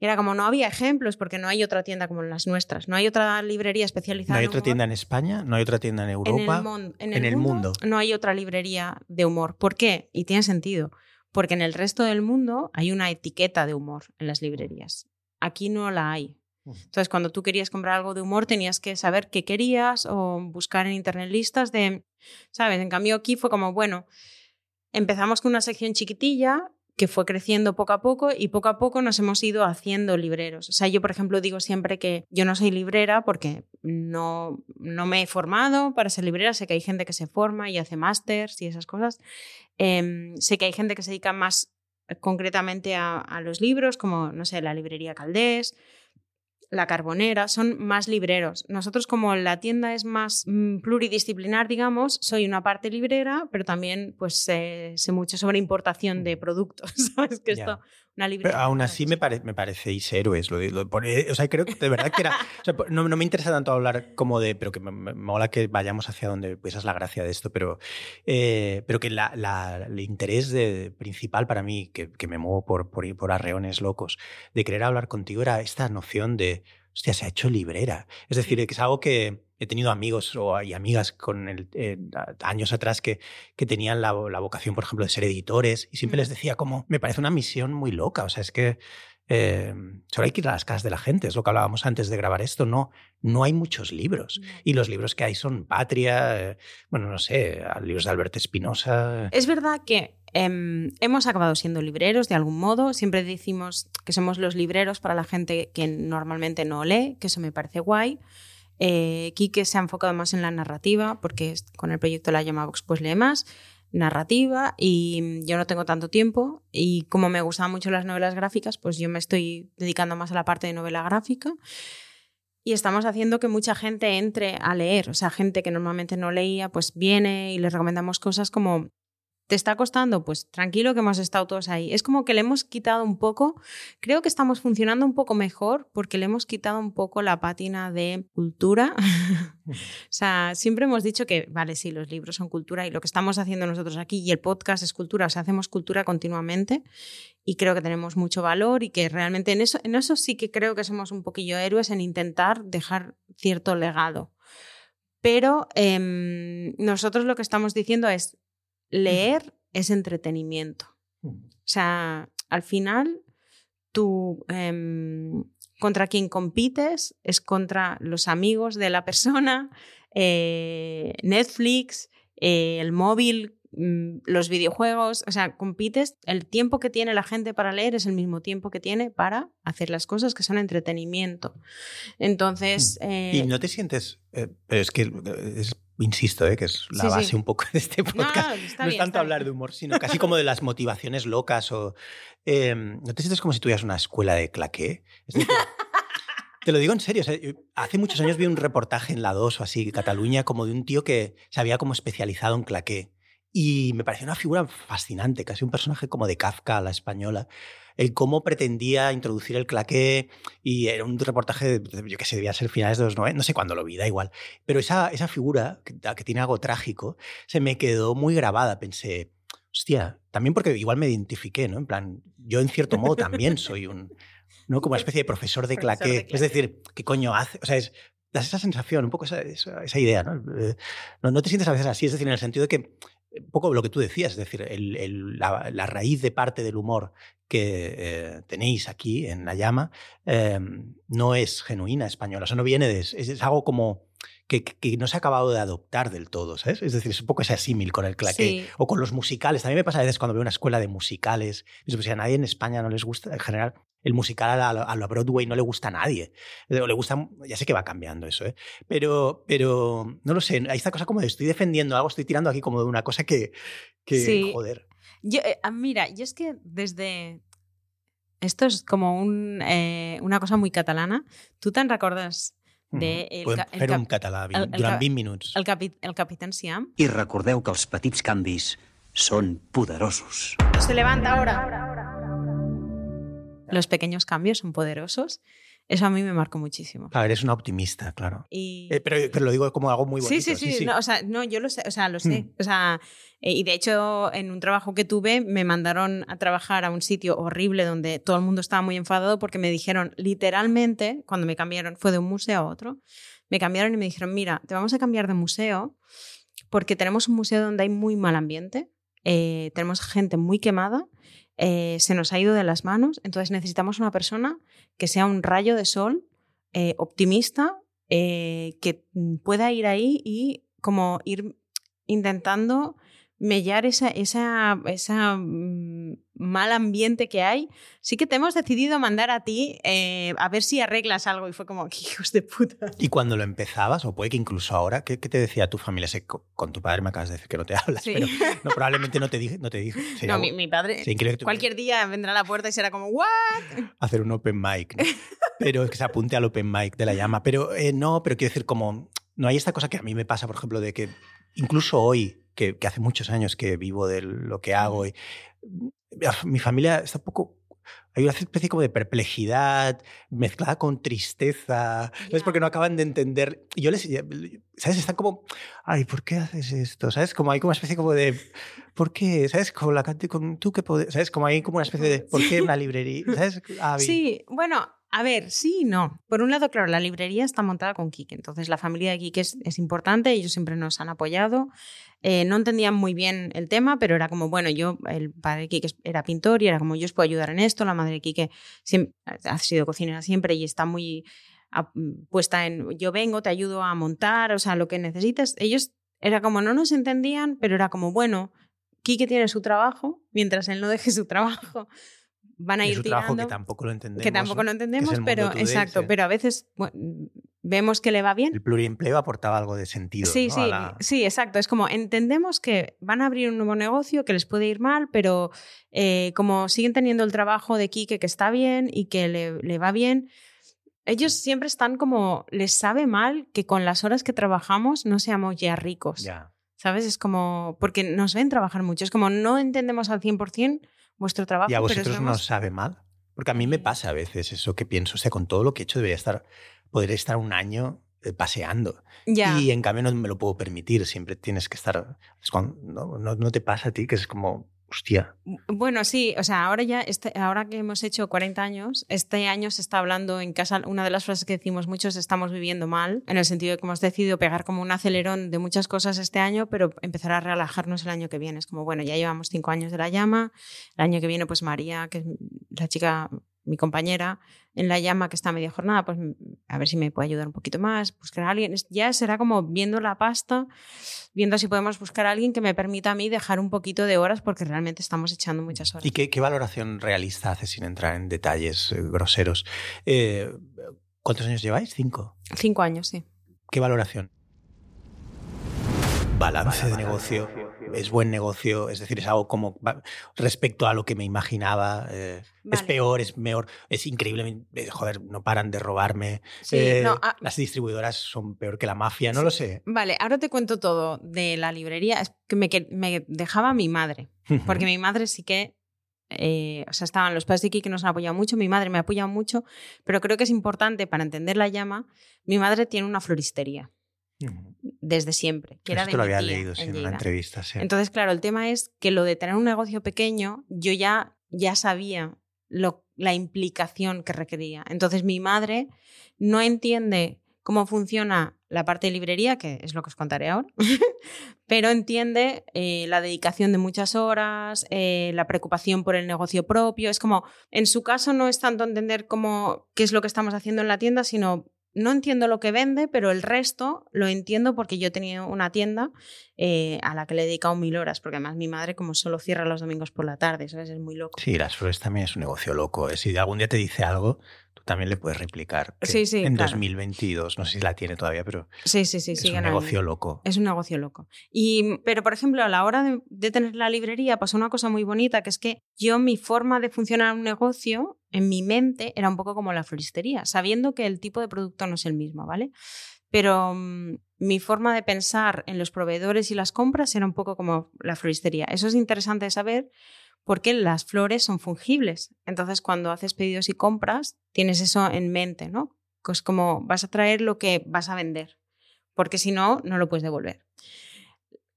Speaker 3: Y era como, no había ejemplos porque no hay otra tienda como las nuestras, no hay otra librería
Speaker 1: ¿No
Speaker 3: especializada
Speaker 1: hay
Speaker 3: en
Speaker 1: otra
Speaker 3: humor.
Speaker 1: tienda en España? ¿No hay otra tienda en
Speaker 3: En
Speaker 1: Europa?
Speaker 3: el, mon- en
Speaker 1: en
Speaker 3: el
Speaker 1: el
Speaker 3: mundo,
Speaker 1: mundo.
Speaker 3: no hay otra librería de humor. ¿Por qué? Y tiene sentido. Porque en el resto del mundo hay una etiqueta de humor en las librerías. Aquí no la hay. Entonces, cuando tú querías comprar algo de humor, tenías que saber qué querías o buscar en internet listas de, ¿sabes? En cambio, aquí fue como, bueno, empezamos con una sección chiquitilla que fue creciendo poco a poco y poco a poco nos hemos ido haciendo libreros. O sea, yo, por ejemplo, digo siempre que yo no soy librera porque no, no me he formado para ser librera. Sé que hay gente que se forma y hace másters y esas cosas. Em, sé que hay gente que se dedica más concretamente a, a los libros, como, no sé, la librería Caldés, la Carbonera, son más libreros. Nosotros, como la tienda es más mm, pluridisciplinar, digamos, soy una parte librera, pero también pues sé, sé mucho sobre importación de productos, ¿sabes? Que esto, una.
Speaker 1: Pero aún así me, pare- me parecéis héroes. Lo, o sea, creo que de verdad que era. o sea, no, no me interesa tanto hablar como de. Pero que me, me mola que vayamos hacia donde. Pues esa es la gracia de esto. Pero, eh, pero que la- la- el interés de- principal para mí, que, que me muevo por, por, por arreones locos, de querer hablar contigo era esta noción de. Hostia, se ha hecho librera. Es decir, que es algo que he tenido amigos o, y amigas con el, eh, años atrás que, que tenían la, la vocación, por ejemplo, de ser editores y siempre
Speaker 3: Mm.
Speaker 1: les decía como, me parece una misión muy loca. O sea, es que eh, solo hay que ir a las casas de la gente, es lo que hablábamos antes de grabar esto. No, no hay muchos libros.
Speaker 3: No.
Speaker 1: Y los libros que hay son Patria, eh, bueno, no sé, libros de Alberto Espinosa.
Speaker 3: Es verdad que em, hemos acabado siendo libreros de algún modo. Siempre decimos que somos los libreros para la gente que normalmente no lee, que eso me parece guay. Eh, se ha enfocado más en la narrativa, porque con el proyecto La Llama Vox pues lee más narrativa y yo no tengo tanto tiempo y como me gustan mucho las novelas gráficas, pues yo me estoy dedicando más a la parte de novela gráfica. Y estamos haciendo que mucha gente entre a leer, o sea, gente que normalmente no leía, pues viene y les recomendamos cosas como ¿Te está costando? Pues tranquilo que hemos estado todos ahí. Es como que le hemos quitado un poco, creo que estamos funcionando un poco mejor porque le hemos quitado un poco la pátina de cultura. o sea, siempre hemos dicho que, vale, sí, los libros son cultura y lo que estamos haciendo nosotros aquí y el podcast es cultura, o sea, hacemos cultura continuamente y creo que tenemos mucho valor y que realmente en eso, en eso sí que creo que somos un poquillo héroes en intentar dejar cierto legado. Pero em, nosotros lo que estamos diciendo es, leer es entretenimiento. O sea, al final, tú em, contra quien compites es contra los amigos de la persona, eh, Netflix, eh, el móvil mm, los videojuegos, o sea, compites, el tiempo que tiene la gente para leer es el mismo tiempo que tiene para hacer las cosas que son entretenimiento. Entonces...
Speaker 1: Mm.
Speaker 3: eh,
Speaker 1: Y no te sientes, pero es que es- insisto, eh, que es la
Speaker 3: Sí, sí.
Speaker 1: base un poco de este podcast.
Speaker 3: no,
Speaker 1: no es tanto hablar de humor, sino casi como de las motivaciones locas o... eh, ¿No te sientes como si tuvieras una escuela de claqué? Es decir, te lo digo en serio. o sea, hace muchos años vi un reportaje en La 2 o así, Cataluña, como de un tío que se había como especializado en claqué. Y me pareció una figura fascinante, casi un personaje como de Kafka, la española. El cómo pretendía introducir el claqué y era un reportaje, de- yo que sé, debía ser finales de los 90, no sé cuándo lo vi, da igual. Pero esa, esa figura, que, que tiene algo trágico, se me quedó muy grabada. Pensé, hostia, también porque igual me identifiqué, ¿no? En plan, yo en cierto modo también soy un, ¿no? Como una especie de profesor de
Speaker 3: Profesor
Speaker 1: claqué. Es decir, ¿qué coño hace? O sea, es, das esa sensación, un poco esa, esa, esa idea, ¿no? Eh, ¿no? No te sientes a veces así, es decir, en el sentido de que, un poco lo que tú decías, es decir, la, raíz de parte del humor que eh, tenéis aquí en La Llama eh, no es genuina española, o sea, no viene de... Es, es algo como que, que no se ha acabado de adoptar del todo, ¿sabes? Es decir, es un poco ese símil con el claqué.
Speaker 3: Sí.
Speaker 1: O con los musicales. También me pasa a veces cuando veo una escuela de musicales. pues, a nadie en España no les gusta, en general, el musical a la, a la Broadway no le gusta a nadie. O le gusta, ya sé que va cambiando eso, ¿eh? Pero, pero no lo sé. Hay esta cosa como de estoy defendiendo algo, estoy tirando aquí como de una cosa que, que
Speaker 3: Sí.
Speaker 1: joder.
Speaker 3: Yo, eh, ah, mira, yo es que desde... Esto es como un, eh, una cosa muy catalana. ¿Tú te recordas de el,
Speaker 1: Podem fer un català
Speaker 3: el- el
Speaker 1: durant
Speaker 3: ca-
Speaker 1: 20 minuts.
Speaker 3: el, capi- el Capitán Siam?
Speaker 4: I recordeu que els petits canvis són poderosos.
Speaker 3: Se levanta ahora. Los pequeños cambios son poderosos. Eso a mí me marcó muchísimo.
Speaker 1: Claro, eres una optimista, claro.
Speaker 3: Y...
Speaker 1: Eh, pero, pero lo digo como algo muy bonito.
Speaker 3: Sí, sí, sí. No, o sea, no, yo lo sé, o sea, lo sé.
Speaker 1: Mm.
Speaker 3: O sea, eh, y de hecho, en un trabajo que tuve, me mandaron a trabajar a un sitio horrible donde todo el mundo estaba muy enfadado porque me dijeron, literalmente, cuando me cambiaron, fue de un museo a otro, me cambiaron y me dijeron, mira, te vamos a cambiar de museo porque tenemos un museo donde hay muy mal ambiente, eh, tenemos gente muy quemada, eh, se nos ha ido de las manos, entonces necesitamos una persona que sea un rayo de sol, eh, optimista, eh, que pueda ir ahí y como ir intentando mellar esa, esa, esa mm, mal ambiente que hay. Sí que te hemos decidido mandar a ti eh, a ver si arreglas algo y fue como, "¿Qué hijos de puta.
Speaker 1: Y cuando lo empezabas, o puede que incluso ahora, ¿qué, qué te decía tu familia? Sé, co- con tu padre me acabas de decir que no te hablas,
Speaker 3: Sí.
Speaker 1: pero no, probablemente no te dije, no te dije.
Speaker 3: No, mi, mi padre
Speaker 1: increíble que
Speaker 3: cualquier día vendrá a la puerta y será como, ¿what?
Speaker 1: hacer un open mic, ¿no? pero que se apunte al open mic de la llama. Pero eh, no, pero quiero decir, como no hay esta cosa que a mí me pasa, por ejemplo, de que incluso hoy, que, que hace muchos años que vivo de lo que hago, y, mi familia está un poco... Hay una especie como de perplejidad mezclada con tristeza, ¿sabes?
Speaker 3: Ya.
Speaker 1: Porque no acaban de entender. Y Yo les, ¿sabes? Están como, ay, ¿por qué haces esto? ¿Sabes? Como hay como una especie como de, ¿por qué? ¿Sabes? Como la cante con tú que puedes, ¿sabes? Como hay como una especie de, ¿por qué una librería? ¿Sabes?
Speaker 3: Sí, bueno, a ver, sí y no. Por un lado, claro, la librería está montada con Quique, entonces la familia de Quique es, es importante, ellos siempre nos han apoyado. Eh, no entendían muy bien el tema, pero era como, bueno, yo, el padre de Quique era pintor y era como, yo os puedo ayudar en esto, la madre de Quique siempre, ha sido cocinera siempre y está muy a- puesta en, yo vengo, te ayudo a montar, o sea, lo que necesites. Ellos era como, no nos entendían, pero era como, bueno, Quique tiene su trabajo, mientras él no deje su trabajo, van a
Speaker 1: Es
Speaker 3: ir
Speaker 1: un trabajo
Speaker 3: tirando
Speaker 1: que tampoco lo entendemos.
Speaker 3: que tampoco lo entendemos,
Speaker 1: el mundo
Speaker 3: pero
Speaker 1: today,
Speaker 3: exacto,
Speaker 1: sí.
Speaker 3: pero a veces bueno, vemos que le va bien.
Speaker 1: El pluriempleo aportaba algo de sentido.
Speaker 3: Sí,
Speaker 1: ¿no?
Speaker 3: sí,
Speaker 1: la-
Speaker 3: sí, exacto. Es como entendemos que van a abrir un nuevo negocio, que les puede ir mal, pero eh, como siguen teniendo el trabajo de Quique que está bien y que le, le va bien, ellos siempre están como, les sabe mal que con las horas que trabajamos no seamos ya ricos.
Speaker 1: Ya.
Speaker 3: ¿Sabes? Es como, porque nos ven trabajar mucho. Es como, no entendemos al 100% vuestro trabajo.
Speaker 1: ¿Y a vosotros no os sabe mal? Porque a mí me pasa a veces eso que pienso. O sea, con todo lo que he hecho debería estar, poder estar un año eh, paseando.
Speaker 3: Ya.
Speaker 1: Y en cambio no me lo puedo permitir. Siempre tienes que estar... es cuando- no, no- no te pasa a ti que es como, hostia.
Speaker 3: Bueno, sí, o sea, ahora ya, este, ahora que hemos hecho 40 años, este año se está hablando en casa, una de las frases que decimos muchos, estamos viviendo mal, en el sentido de que hemos decidido pegar como un acelerón de muchas cosas este año, pero empezar a relajarnos el año que viene. Es como, bueno, ya llevamos cinco años de la llama, el año que viene pues María, que es la chica mi compañera en la llama que está a media jornada, pues a ver si me puede ayudar un poquito más, buscar a alguien. Ya será como viendo la pasta, viendo si podemos buscar a alguien que me permita a mí dejar un poquito de horas porque realmente estamos echando muchas horas.
Speaker 1: ¿Y qué, qué valoración realista haces sin entrar en detalles eh, groseros? Eh, ¿Cuántos años lleváis? ¿Cinco?
Speaker 3: Cinco años, sí.
Speaker 1: ¿Qué valoración? Balance de negocio es buen negocio, es decir, es algo como respecto a lo que me imaginaba, eh, es peor, es mejor, es increíble, eh, joder, no paran de robarme,
Speaker 3: Sí,
Speaker 1: eh,
Speaker 3: no, ah-
Speaker 1: las distribuidoras son peor que la mafia, no lo sé.
Speaker 3: Vale, ahora te cuento todo de la librería. Es que me, que- me dejaba mi madre, porque mi madre sí que... eh, o sea, estaban los padres de Kiki que nos han apoyado mucho, mi madre me ha apoyado mucho, pero creo que es importante para entender la llama. Mi madre tiene una floristería. Desde siempre, que era de
Speaker 1: lo había
Speaker 3: tía
Speaker 1: leído
Speaker 3: en
Speaker 1: una entrevista. sí.
Speaker 3: Entonces, claro, el tema es que lo de tener un negocio pequeño, yo ya, ya sabía lo, la implicación que requería. Entonces, mi madre no entiende cómo funciona la parte de librería, que es lo que os contaré ahora, pero entiende eh, la dedicación de muchas horas, eh, la preocupación por el negocio propio. Es como, en su caso no es tanto entender cómo, qué es lo que estamos haciendo en la tienda, sino no entiendo lo que vende, pero el resto lo entiendo porque yo he tenido una tienda eh, a la que le he dedicado mil horas, porque además mi madre como solo cierra los domingos por la tarde, ¿sabes? Es muy loco.
Speaker 1: Sí, las flores también es un negocio loco. eh. Si algún día te dice algo, tú también le puedes replicar.
Speaker 3: Sí, sí,
Speaker 1: En
Speaker 3: claro.
Speaker 1: 2022, no sé si la tiene todavía, pero
Speaker 3: Sí, sí, sí,
Speaker 1: es un
Speaker 3: ahí.
Speaker 1: negocio loco.
Speaker 3: Es un negocio loco. Y, pero, por ejemplo, a la hora de, de tener la librería pasó una cosa muy bonita, que es que yo mi forma de funcionar un negocio, en mi mente, era un poco como la floristería, sabiendo que el tipo de producto no es el mismo, ¿vale? Pero mm, mi forma de pensar en los proveedores y las compras era un poco como la floristería. Eso es interesante de saber porque las flores son fungibles. Entonces, cuando haces pedidos y compras, tienes eso en mente, ¿no? Es como vas a traer lo que vas a vender porque si no, no lo puedes devolver.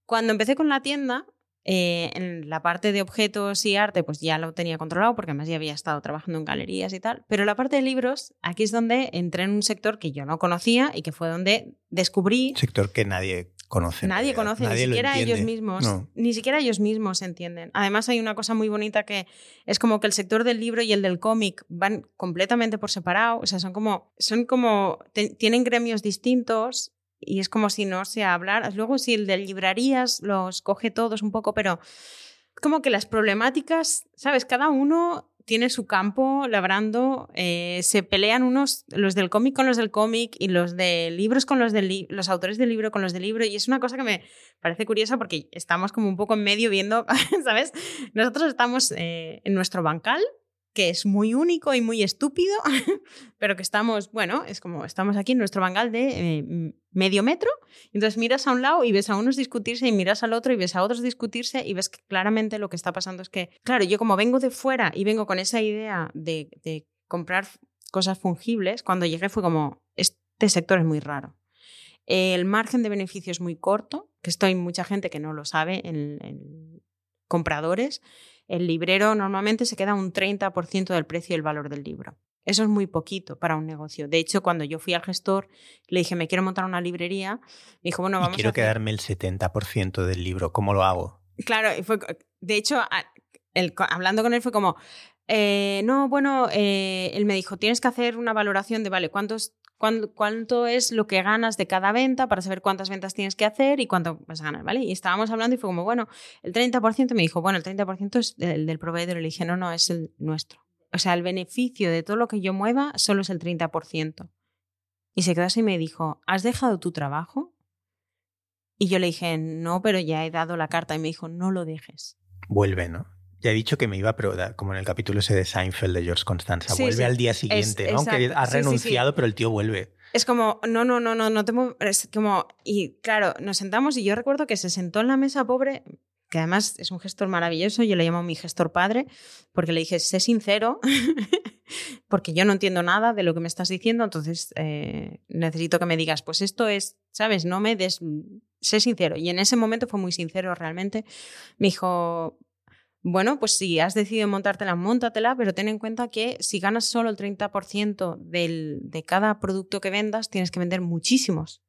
Speaker 3: Cuando empecé con la tienda, eh, en la parte de objetos y arte, pues ya lo tenía controlado, porque además ya había estado trabajando en galerías y tal. Pero la parte de libros, aquí es donde entré en un sector que yo no conocía y que fue donde descubrí.
Speaker 1: Sector que nadie conoce.
Speaker 3: Nadie conoce,
Speaker 1: Nadie
Speaker 3: ni siquiera ellos mismos.
Speaker 1: No.
Speaker 3: Ni siquiera ellos mismos entienden. Además, hay una cosa muy bonita que es como que el sector del libro y el del cómic van completamente por separado. O sea, son como. Son como. tienen gremios distintos y es como si no se hablara. Luego, si el de librerías los coge todos un poco, pero como que las problemáticas, ¿sabes? Cada uno tiene su campo labrando, eh, se pelean unos, los del cómic con los del cómic y los de libros con los li- los autores del libro con los del libro y es una cosa que me parece curiosa porque estamos como un poco en medio viendo, ¿sabes? Nosotros estamos eh, en nuestro bancal que es muy único y muy estúpido, pero que estamos, bueno, es como estamos aquí en nuestro bancal de eh, medio metro, entonces miras a un lado y ves a unos discutirse y miras al otro y ves a otros discutirse y ves que claramente lo que está pasando es que, claro, yo como vengo de fuera y vengo con esa idea de, comprar cosas fungibles, cuando llegué fue como, este sector es muy raro. El margen de beneficio es muy corto, que esto hay mucha gente que no lo sabe en compradores. El librero normalmente se queda un 30% del precio y el valor del libro. Eso es muy poquito para un negocio. De hecho, cuando yo fui al gestor, le dije, me quiero montar una librería. Me dijo, bueno,
Speaker 1: Y
Speaker 3: vamos
Speaker 1: quiero
Speaker 3: a hacer...
Speaker 1: quedarme el 70% del libro. ¿Cómo lo hago?
Speaker 3: Claro, y fue, de hecho, el- hablando con él fue como, eh, no, bueno, eh, él me dijo, tienes que hacer una valoración de, vale, ¿cuántos, cuán- cuánto es lo que ganas de cada venta para saber cuántas ventas tienes que hacer y cuánto vas a ganar, ¿vale? Y estábamos hablando y fue como, bueno, el 30% me dijo, bueno, el 30% es del, del proveedor. Le dije, no, no, es el nuestro. O sea, el beneficio de todo lo que yo mueva solo es el 30%. Y se quedó así y me dijo, ¿has dejado tu trabajo? Y yo le dije, no, pero ya he dado la carta. Y me dijo, no lo dejes.
Speaker 1: Vuelve, ¿no? Ya he dicho que me iba, pero da- como en el capítulo ese de Seinfeld de George Constanza,
Speaker 3: Sí,
Speaker 1: vuelve
Speaker 3: sí.
Speaker 1: al día siguiente, ¿no? Aunque ha
Speaker 3: sí,
Speaker 1: renunciado, pero el tío vuelve.
Speaker 3: Es como, no, no, no, no, no te Es como, y claro, nos sentamos y yo recuerdo que se sentó en la mesa, pobre, que además es un gestor maravilloso, yo le llamo mi gestor padre, porque le dije, sé sincero, porque yo no entiendo nada de lo que me estás diciendo, entonces eh, necesito que me digas, pues esto es, ¿sabes? No me des, sé sincero. Y en ese momento fue muy sincero realmente. Me dijo, bueno, pues si has decidido montártela, móntatela, pero ten en cuenta que si ganas solo el 30% del, de cada producto que vendas, tienes que vender muchísimos,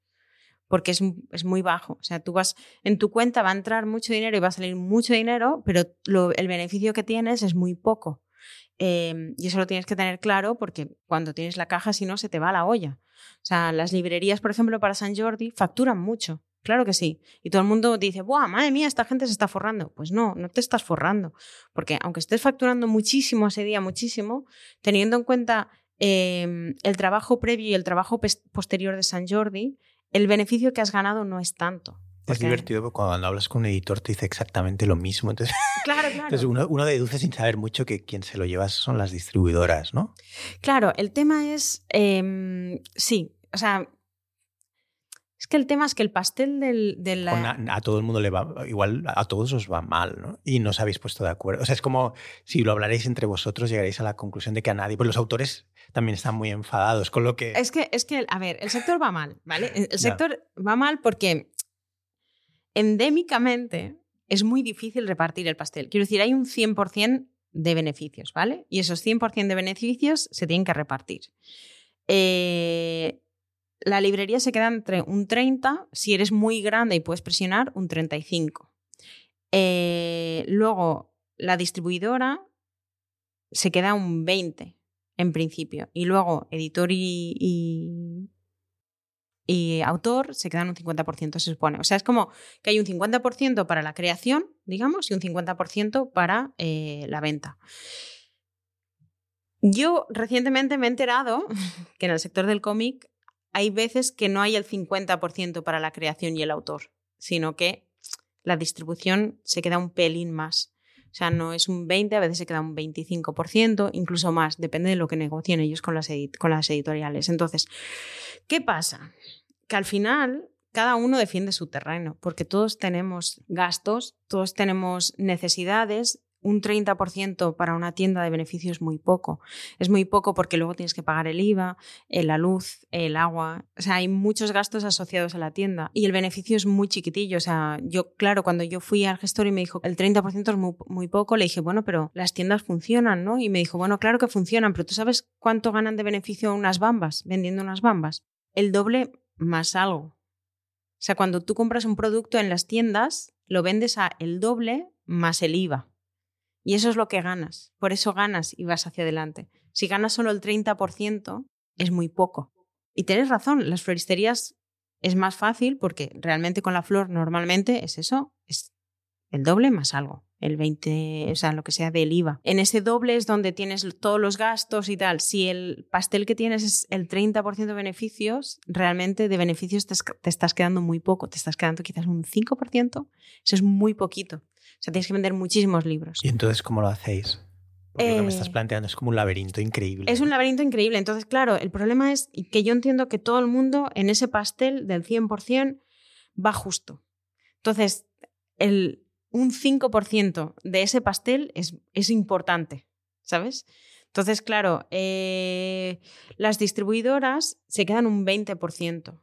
Speaker 3: porque es, es, muy bajo. O sea, tú vas, en tu cuenta va a entrar mucho dinero y va a salir mucho dinero, pero el beneficio que tienes es muy poco. Eh, y eso lo tienes que tener claro porque cuando tienes la caja, si no, se te va la olla. O sea, las librerías, por ejemplo, para San Jordi facturan mucho. Claro que sí. Y todo el mundo dice, ¡buah, madre mía, esta gente se está forrando! Pues no, no te estás forrando. Porque aunque estés facturando muchísimo ese día, muchísimo, teniendo en cuenta eh, el trabajo previo y el trabajo posterior de San Jordi, el beneficio que has ganado no es tanto.
Speaker 1: Es divertido porque cuando hablas con un editor te dice exactamente lo mismo. Entonces,
Speaker 3: claro, claro.
Speaker 1: Entonces uno, uno, deduce sin saber mucho que quien se lo lleva son las distribuidoras, ¿no?
Speaker 3: Claro, el tema es, eh, sí, o sea, es que el tema es que el pastel del, de la...
Speaker 1: A, todo el mundo le va, igual a todos os va mal, ¿no? Y no os habéis puesto de acuerdo. O sea, es como si lo hablaréis entre vosotros, llegaréis a la conclusión de que a nadie, pues los autores también están muy enfadados con lo que...
Speaker 3: Es que, es que a ver, el sector va mal, ¿vale? El sector va mal porque endémicamente es muy difícil repartir el pastel. Quiero decir, hay un 100% de beneficios, ¿vale? Y esos 100% de beneficios se tienen que repartir. Eh, la librería se queda entre un 30, si eres muy grande y puedes presionar, un 35. Eh, luego, la distribuidora se queda un 20 en principio. Y luego, editor y, y, autor se quedan un 50%, se supone. O sea, es como que hay un 50% para la creación, digamos, y un 50% para eh, la venta. Yo recientemente me he enterado que en el sector del cómic hay veces que no hay el 50% para la creación y el autor, sino que la distribución se queda un pelín más. O sea, no es un 20, a veces se queda un 25%, incluso más, depende de lo que negocien ellos con las, con las editoriales. Entonces, ¿qué pasa? Que al final cada uno defiende su terreno, porque todos tenemos gastos, todos tenemos necesidades un 30% para una tienda de beneficio es muy poco. Es muy poco porque luego tienes que pagar el IVA, eh, la luz, el agua. O sea, hay muchos gastos asociados a la tienda y el beneficio es muy chiquitillo. O sea, yo, claro, cuando yo fui al gestor y me dijo el 30% es muy, muy poco, le dije, bueno, pero las tiendas funcionan, ¿no? Y me dijo, bueno, claro que funcionan, pero ¿tú sabes cuánto ganan de beneficio unas bambas vendiendo unas bambas? El doble más algo. O sea, cuando tú compras un producto en las tiendas, lo vendes a el doble más el IVA. Y eso es lo que ganas. Por eso ganas y vas hacia adelante. Si ganas solo el 30%, es muy poco. Y tienes razón, las floristerías es más fácil porque realmente con la flor normalmente es eso, es el doble más algo, el 20, o sea, lo que sea del IVA. En ese doble es donde tienes todos los gastos y tal. Si el pastel que tienes es el 30% de beneficios, realmente de beneficios te, te, estás quedando muy poco, te estás quedando quizás un 5%, eso es muy poquito. O sea, tienes que vender muchísimos libros.
Speaker 1: ¿Y entonces cómo lo hacéis? Porque lo que me estás eh, planteando es como un laberinto increíble.
Speaker 3: Es un laberinto increíble. Entonces, claro, el problema es que yo entiendo que todo el mundo en ese pastel del 100% va justo. Entonces, el, un 5% de ese pastel es, es, importante, ¿sabes? Entonces, claro, eh, las distribuidoras se quedan un 20%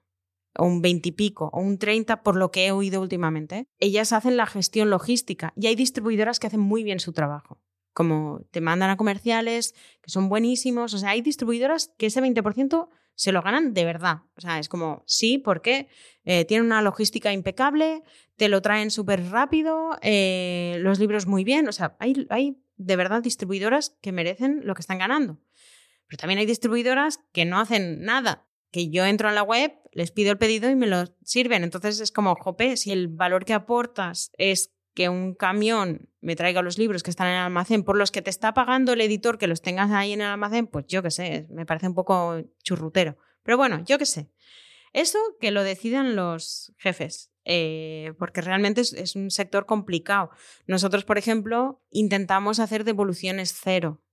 Speaker 3: o un 20 y pico, o un 30 por lo que he oído últimamente. Ellas hacen la gestión logística y hay distribuidoras que hacen muy bien su trabajo. Como te mandan a comerciales, que son buenísimos. O sea, hay distribuidoras que ese 20% se lo ganan de verdad. O sea, es como, sí, porque eh, tienen una logística impecable, te lo traen súper rápido, eh, los libros muy bien. O sea, hay, hay de verdad distribuidoras que merecen lo que están ganando. Pero también hay distribuidoras que no hacen nada que yo entro en la web, les pido el pedido y me lo sirven. Entonces es como, jope, si el valor que aportas es que un camión me traiga los libros que están en el almacén por los que te está pagando el editor que los tengas ahí en el almacén, pues yo qué sé, me parece un poco churrutero. Pero bueno, yo qué sé. Eso que lo decidan los jefes, eh, porque realmente es, es, un sector complicado. Nosotros, por ejemplo, intentamos hacer devoluciones cero.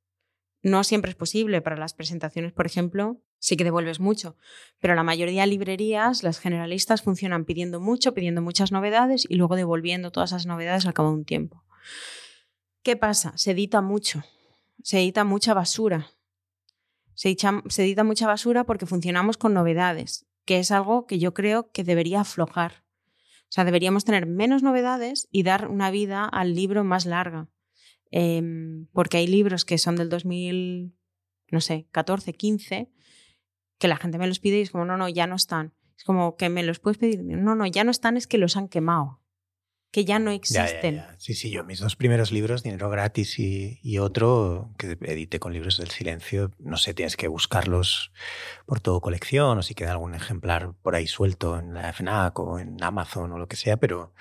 Speaker 3: No siempre es posible. Para las presentaciones, por ejemplo, sí que devuelves mucho. Pero la mayoría de librerías, las generalistas, funcionan pidiendo mucho, pidiendo muchas novedades y luego devolviendo todas esas novedades al cabo de un tiempo. ¿Qué pasa? Se edita mucho. Se edita mucha basura. Se edita, mucha basura porque funcionamos con novedades, que es algo que yo creo que debería aflojar. O sea, deberíamos tener menos novedades y dar una vida al libro más larga. Em, porque hay libros que son del 2000, no sé, 14, 15, que la gente me los pide y es como, no, no, ya no están. Es como que me los puedes pedir. No, no, ya no están, es que los han quemado. que ya no
Speaker 1: Ya, ya,
Speaker 3: existen.
Speaker 1: ya. Sí, sí, yo mis dos primeros libros, Dinero Gratis y, y otro que edité con Libros del Silencio, no sé, tienes que buscarlos por todo colección o si queda algún ejemplar por ahí suelto en la FNAC o en Amazon o lo que sea, pero,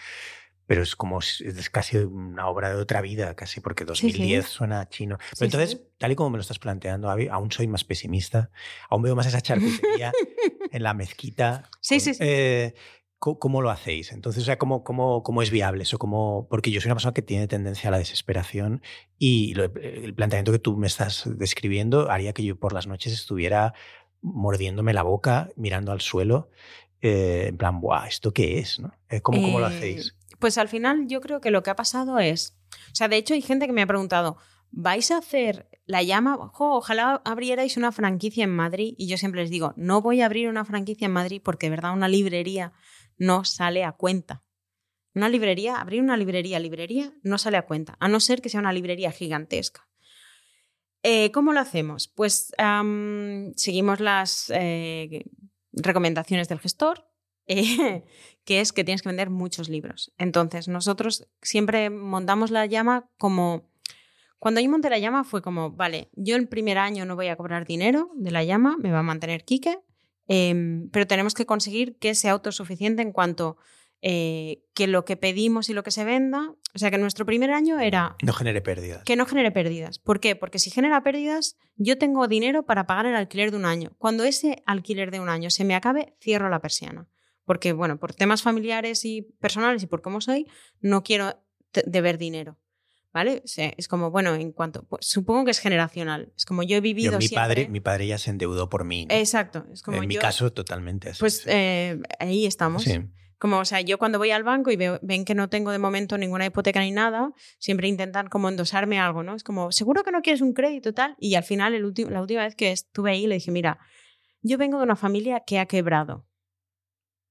Speaker 1: pero es como, es casi una obra de otra vida, casi porque 2010 suena chino. Pero
Speaker 3: Sí,
Speaker 1: entonces,
Speaker 3: sí.
Speaker 1: tal y como me lo estás planteando, Avi, aún soy más pesimista, aún veo más esa charcutería en la mezquita.
Speaker 3: Sí,
Speaker 1: con-
Speaker 3: sí, sí.
Speaker 1: eh, ¿Cómo lo hacéis? Entonces, o sea, ¿cómo, cómo, cómo es viable eso? ¿Cómo- porque yo soy una persona que tiene tendencia a la desesperación y lo- el planteamiento que tú me estás describiendo haría que yo por las noches estuviera mordiéndome la boca, mirando al suelo, eh, en plan, ¡buah! ¿Esto qué es? ¿no? Eh, ¿Cómo, cómo lo
Speaker 3: Eh,
Speaker 1: hacéis?
Speaker 3: Pues al final yo creo que lo que ha pasado es, o sea, de hecho hay gente que me ha preguntado, ¿vais a hacer la llama? Ojalá abrierais una franquicia en Madrid y yo siempre les digo, no voy a abrir una franquicia en Madrid porque de verdad una librería no sale a cuenta. Una librería, abrir una librería, librería, no sale a cuenta, a no ser que sea una librería gigantesca. Eh, ¿Cómo lo hacemos? Pues seguimos las eh, recomendaciones del gestor, eh, que es que tienes que vender muchos libros. Entonces, nosotros siempre montamos la llama como... Cuando yo monté la llama fue como, vale, yo el primer año no voy a cobrar dinero de la llama, me va a mantener Quique, em, pero tenemos que conseguir que sea autosuficiente en cuanto eh, que lo que pedimos y lo que se venda, o sea que nuestro primer año era
Speaker 1: No genere pérdidas.
Speaker 3: que no genere pérdidas. ¿Por qué? Porque si genera pérdidas, yo tengo dinero para pagar el alquiler de un año. Cuando ese alquiler de un año se me acabe, cierro la persiana. Porque, bueno, por temas familiares y personales y por cómo soy, no quiero deber dinero. ¿Vale? O sea, es como, bueno, en cuanto. pues, supongo que es generacional. Es como yo he vivido
Speaker 1: Yo, mi,
Speaker 3: siempre.
Speaker 1: padre, mi padre ya se endeudó por mí. ¿no?
Speaker 3: Exacto. Es como
Speaker 1: en mi caso, totalmente así.
Speaker 3: Pues
Speaker 1: sí.
Speaker 3: eh, ahí estamos.
Speaker 1: Sí.
Speaker 3: Como, o sea, yo cuando voy al banco y veo- ven que no tengo de momento ninguna hipoteca ni nada, siempre intentan como endosarme algo, ¿no? Es como, seguro que no quieres un crédito tal. Y al final, el la última vez que estuve ahí, le dije, mira, yo vengo de una familia que ha quebrado.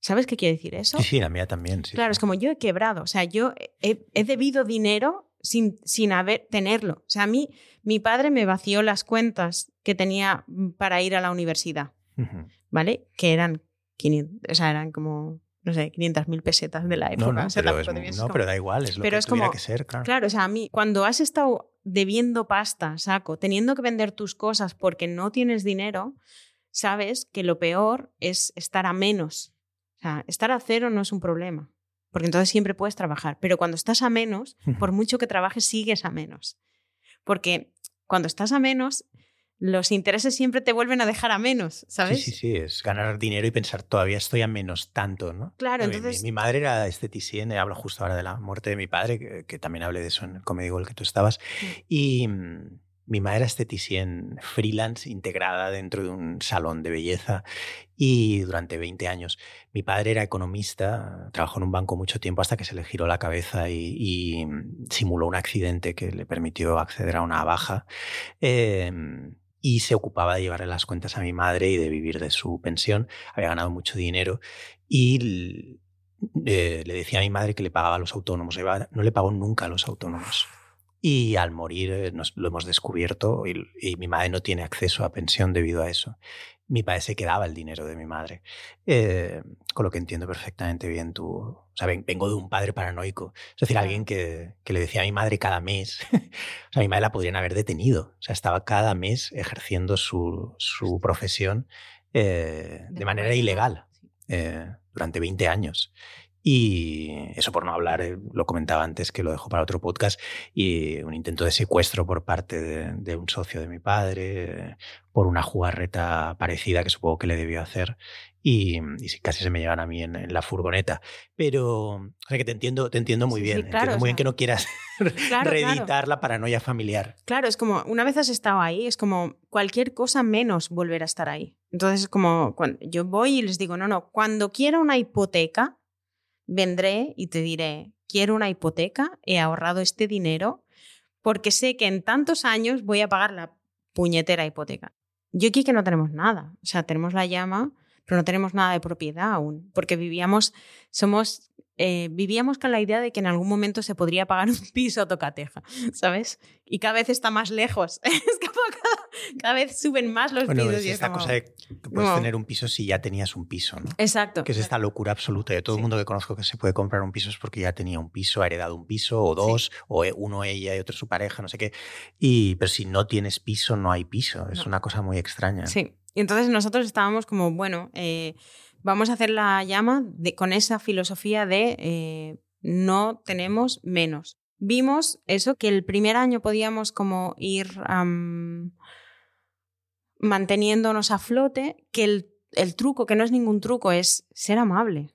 Speaker 3: ¿Sabes qué quiere decir eso?
Speaker 1: Sí, sí, la mía también. sí,
Speaker 3: claro,
Speaker 1: sí.
Speaker 3: es como yo he quebrado. O sea, yo he, he debido dinero sin, sin haber tenerlo. O sea, a mí, mi padre me vació las cuentas que tenía para ir a la universidad. ¿vale? Que eran 500, o sea, eran como, no sé, 500 mil pesetas de la época.
Speaker 1: No, no,
Speaker 3: o sea,
Speaker 1: pero, es- no,
Speaker 3: como-
Speaker 1: pero da igual, es lo
Speaker 3: Pero
Speaker 1: que
Speaker 3: es
Speaker 1: tuviera
Speaker 3: como-
Speaker 1: que ser, claro.
Speaker 3: Claro, o sea, a mí, cuando has estado debiendo pasta, saco, teniendo que vender tus cosas porque no tienes dinero, sabes que lo peor es estar a menos. O sea, estar a cero no es un problema, porque entonces siempre puedes trabajar. Pero cuando estás a menos, por mucho que trabajes, sigues a menos. Porque cuando estás a menos, los intereses siempre te vuelven a dejar a menos, ¿sabes?
Speaker 1: Sí, sí, sí, es ganar dinero y pensar todavía estoy a menos tanto, ¿no?
Speaker 3: Claro, entonces-
Speaker 1: Mi, madre era esteticien, hablo justo ahora de la muerte de mi padre, que, que también hablé de eso en el Comedy Gold que tú estabas, y mm, mi madre era esteticien freelance integrada dentro de un salón de belleza y durante 20 años. Mi padre era economista, trabajó en un banco mucho tiempo hasta que se le giró la cabeza y, mm, simuló un accidente que le permitió acceder a una baja. Eh, y se ocupaba de llevarle las cuentas a mi madre y de vivir de su pensión. Había ganado mucho dinero y eh, le decía a mi madre que le pagaba a los autónomos. No le pagó nunca a los autónomos. Y al morir eh, nos, lo hemos descubierto y, y mi madre no tiene acceso a pensión debido a eso. Mi padre se quedaba el dinero de mi madre. Eh, con lo que entiendo perfectamente bien tú. O sea, ven- vengo de un padre paranoico. Es decir, alguien que, que le decía a mi madre cada mes. o sea, a mi madre la podrían haber detenido. O sea, estaba cada mes ejerciendo su, su profesión eh, de, manera ilegal eh, durante 20 años. Y eso por no hablar, eh, lo comentaba antes que lo dejo para otro podcast, y un intento de secuestro por parte de, de un socio de mi padre, eh, por una jugarreta parecida que supongo que le debió hacer, y, y sí, casi se me llevan a mí en, en la furgoneta. Pero, o sea que te entiendo, te entiendo muy
Speaker 3: Sí, sí,
Speaker 1: bien,
Speaker 3: claro,
Speaker 1: entiendo
Speaker 3: o
Speaker 1: muy bien
Speaker 3: sea,
Speaker 1: que no quieras
Speaker 3: claro.
Speaker 1: reeditar la paranoia familiar.
Speaker 3: Claro, es como, una vez has estado ahí, es como cualquier cosa menos volver a estar ahí. Entonces es como, cuando yo voy y les digo, no, no, cuando quiera una hipoteca, vendré y te diré, quiero una hipoteca, he ahorrado este dinero porque sé que en tantos años voy a pagar la puñetera hipoteca. Yo aquí que no tenemos nada, o sea, tenemos la llama, pero no tenemos nada de propiedad aún, porque vivíamos, somos, eh, vivíamos con la idea de que en algún momento se podría pagar un piso a tocateja, ¿sabes? Y cada vez está más lejos. Es cada, cada vez suben más los
Speaker 1: Bueno,
Speaker 3: pisos.
Speaker 1: es
Speaker 3: y es
Speaker 1: esta
Speaker 3: como-
Speaker 1: cosa de que puedes tener un piso si ya tenías un piso, ¿no?
Speaker 3: Exacto.
Speaker 1: Que es esta locura absoluta de todo el mundo que conozco que se puede comprar un piso es porque ya tenía un piso, ha heredado un piso, o dos, o eh, uno ella y otro su pareja, no sé qué. Y, pero si no tienes piso, no hay piso. Es
Speaker 3: No.
Speaker 1: una cosa muy extraña.
Speaker 3: Sí. Y entonces nosotros estábamos como, bueno, eh, vamos a hacer la llama de, con esa filosofía de eh, no tenemos menos. Vimos eso, que el primer año podíamos como ir manteniéndonos a flote, que el, el truco, que no es ningún truco, es ser amable.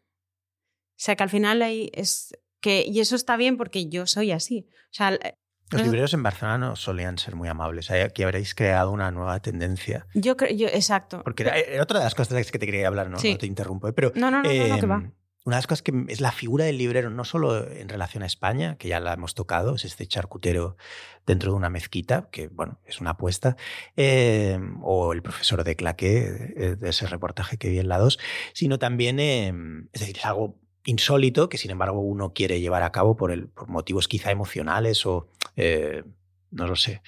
Speaker 3: O sea, que al final hay, es que, y eso está bien porque yo soy así. O sea,
Speaker 1: Los
Speaker 3: Ajá.
Speaker 1: libreros en Barcelona no solían ser muy amables. Ahí- Aquí habréis creado una nueva tendencia.
Speaker 3: yo creo, yo, exacto.
Speaker 1: Porque era, era otra de las cosas de las que te quería hablar, ¿no?
Speaker 3: Sí.
Speaker 1: No te interrumpo. ¿eh? Pero
Speaker 3: No, no, no, no, no, que va.
Speaker 1: Una de las cosas que es la figura del librero, no solo en relación a España, que ya la hemos tocado, es este charcutero dentro de una mezquita, que bueno, es una apuesta, eh, o el profesor de claqué, eh, de ese reportaje que vi en la 2, sino también, eh, es decir, es algo insólito que sin embargo uno quiere llevar a cabo por, el, por motivos quizá emocionales o eh, no lo sé,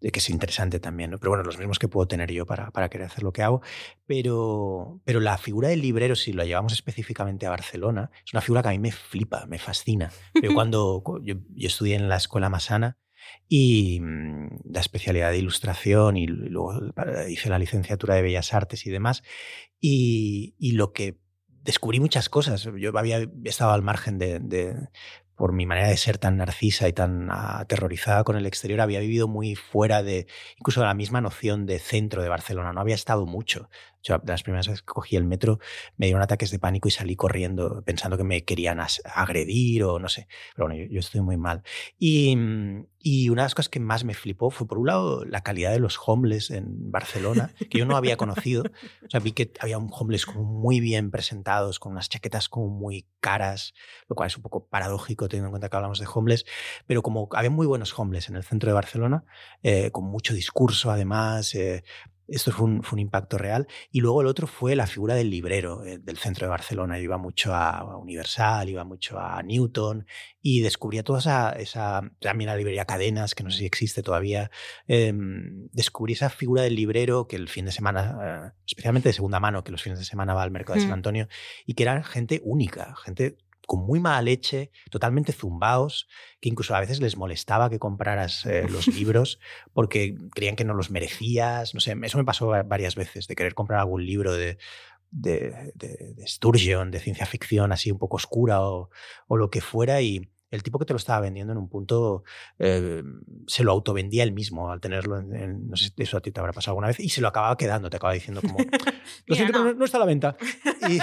Speaker 1: que es interesante también, ¿no? pero bueno, los mismos que puedo tener yo para, para querer hacer lo que hago, pero, pero la figura del librero, si lo llevamos específicamente a Barcelona, es una figura que a mí me flipa, me fascina. Yo cuando yo, yo estudié en la escuela Masana y mm, la especialidad de ilustración y luego hice la licenciatura de Bellas Artes y demás, y, y lo que descubrí muchas cosas. Yo había estado al margen de, de, por mi manera de ser tan narcisa y tan aterrorizada con el exterior, había vivido muy fuera de incluso de la misma noción de centro de Barcelona. No había estado mucho. De las primeras veces que cogí el metro me dieron ataques de pánico y salí corriendo pensando que me querían agredir o no sé. Pero bueno, yo, yo estoy muy mal. Y, y, una de las cosas que más me flipó fue, por un lado, la calidad de los homeless en Barcelona, que yo no había conocido. O sea, vi que había un homeless como muy bien presentados, con unas chaquetas como muy caras, lo cual es un poco paradójico teniendo en cuenta que hablamos de homeless, pero como había muy buenos homeless en el centro de Barcelona, eh, con mucho discurso además. Eh, esto fue un, fue un, impacto real. Y luego el otro fue la figura del librero eh, del centro de Barcelona. Yo iba mucho a Universal, iba mucho a Newton y descubría toda esa, esa también la librería Cadenas, que no sé si existe todavía. Eh, descubrí esa figura del librero que el fin de semana, eh, especialmente de segunda mano, que los fines de semana va al mercado de San Antonio, y que era gente única, gente con muy mala leche, totalmente zumbaos, que incluso a veces les molestaba que compraras eh, los libros porque creían que no los merecías. No sé, eso me pasó varias veces, de querer comprar algún libro de, de, de, de Sturgeon, de ciencia ficción así un poco oscura o, o, lo que fuera, y el tipo que te lo estaba vendiendo en un punto eh, se lo autovendía él mismo al tenerlo en, en, no sé si eso a ti te habrá pasado alguna vez y se lo acababa quedando, te acaba diciendo como lo siento, no. no está a la venta y,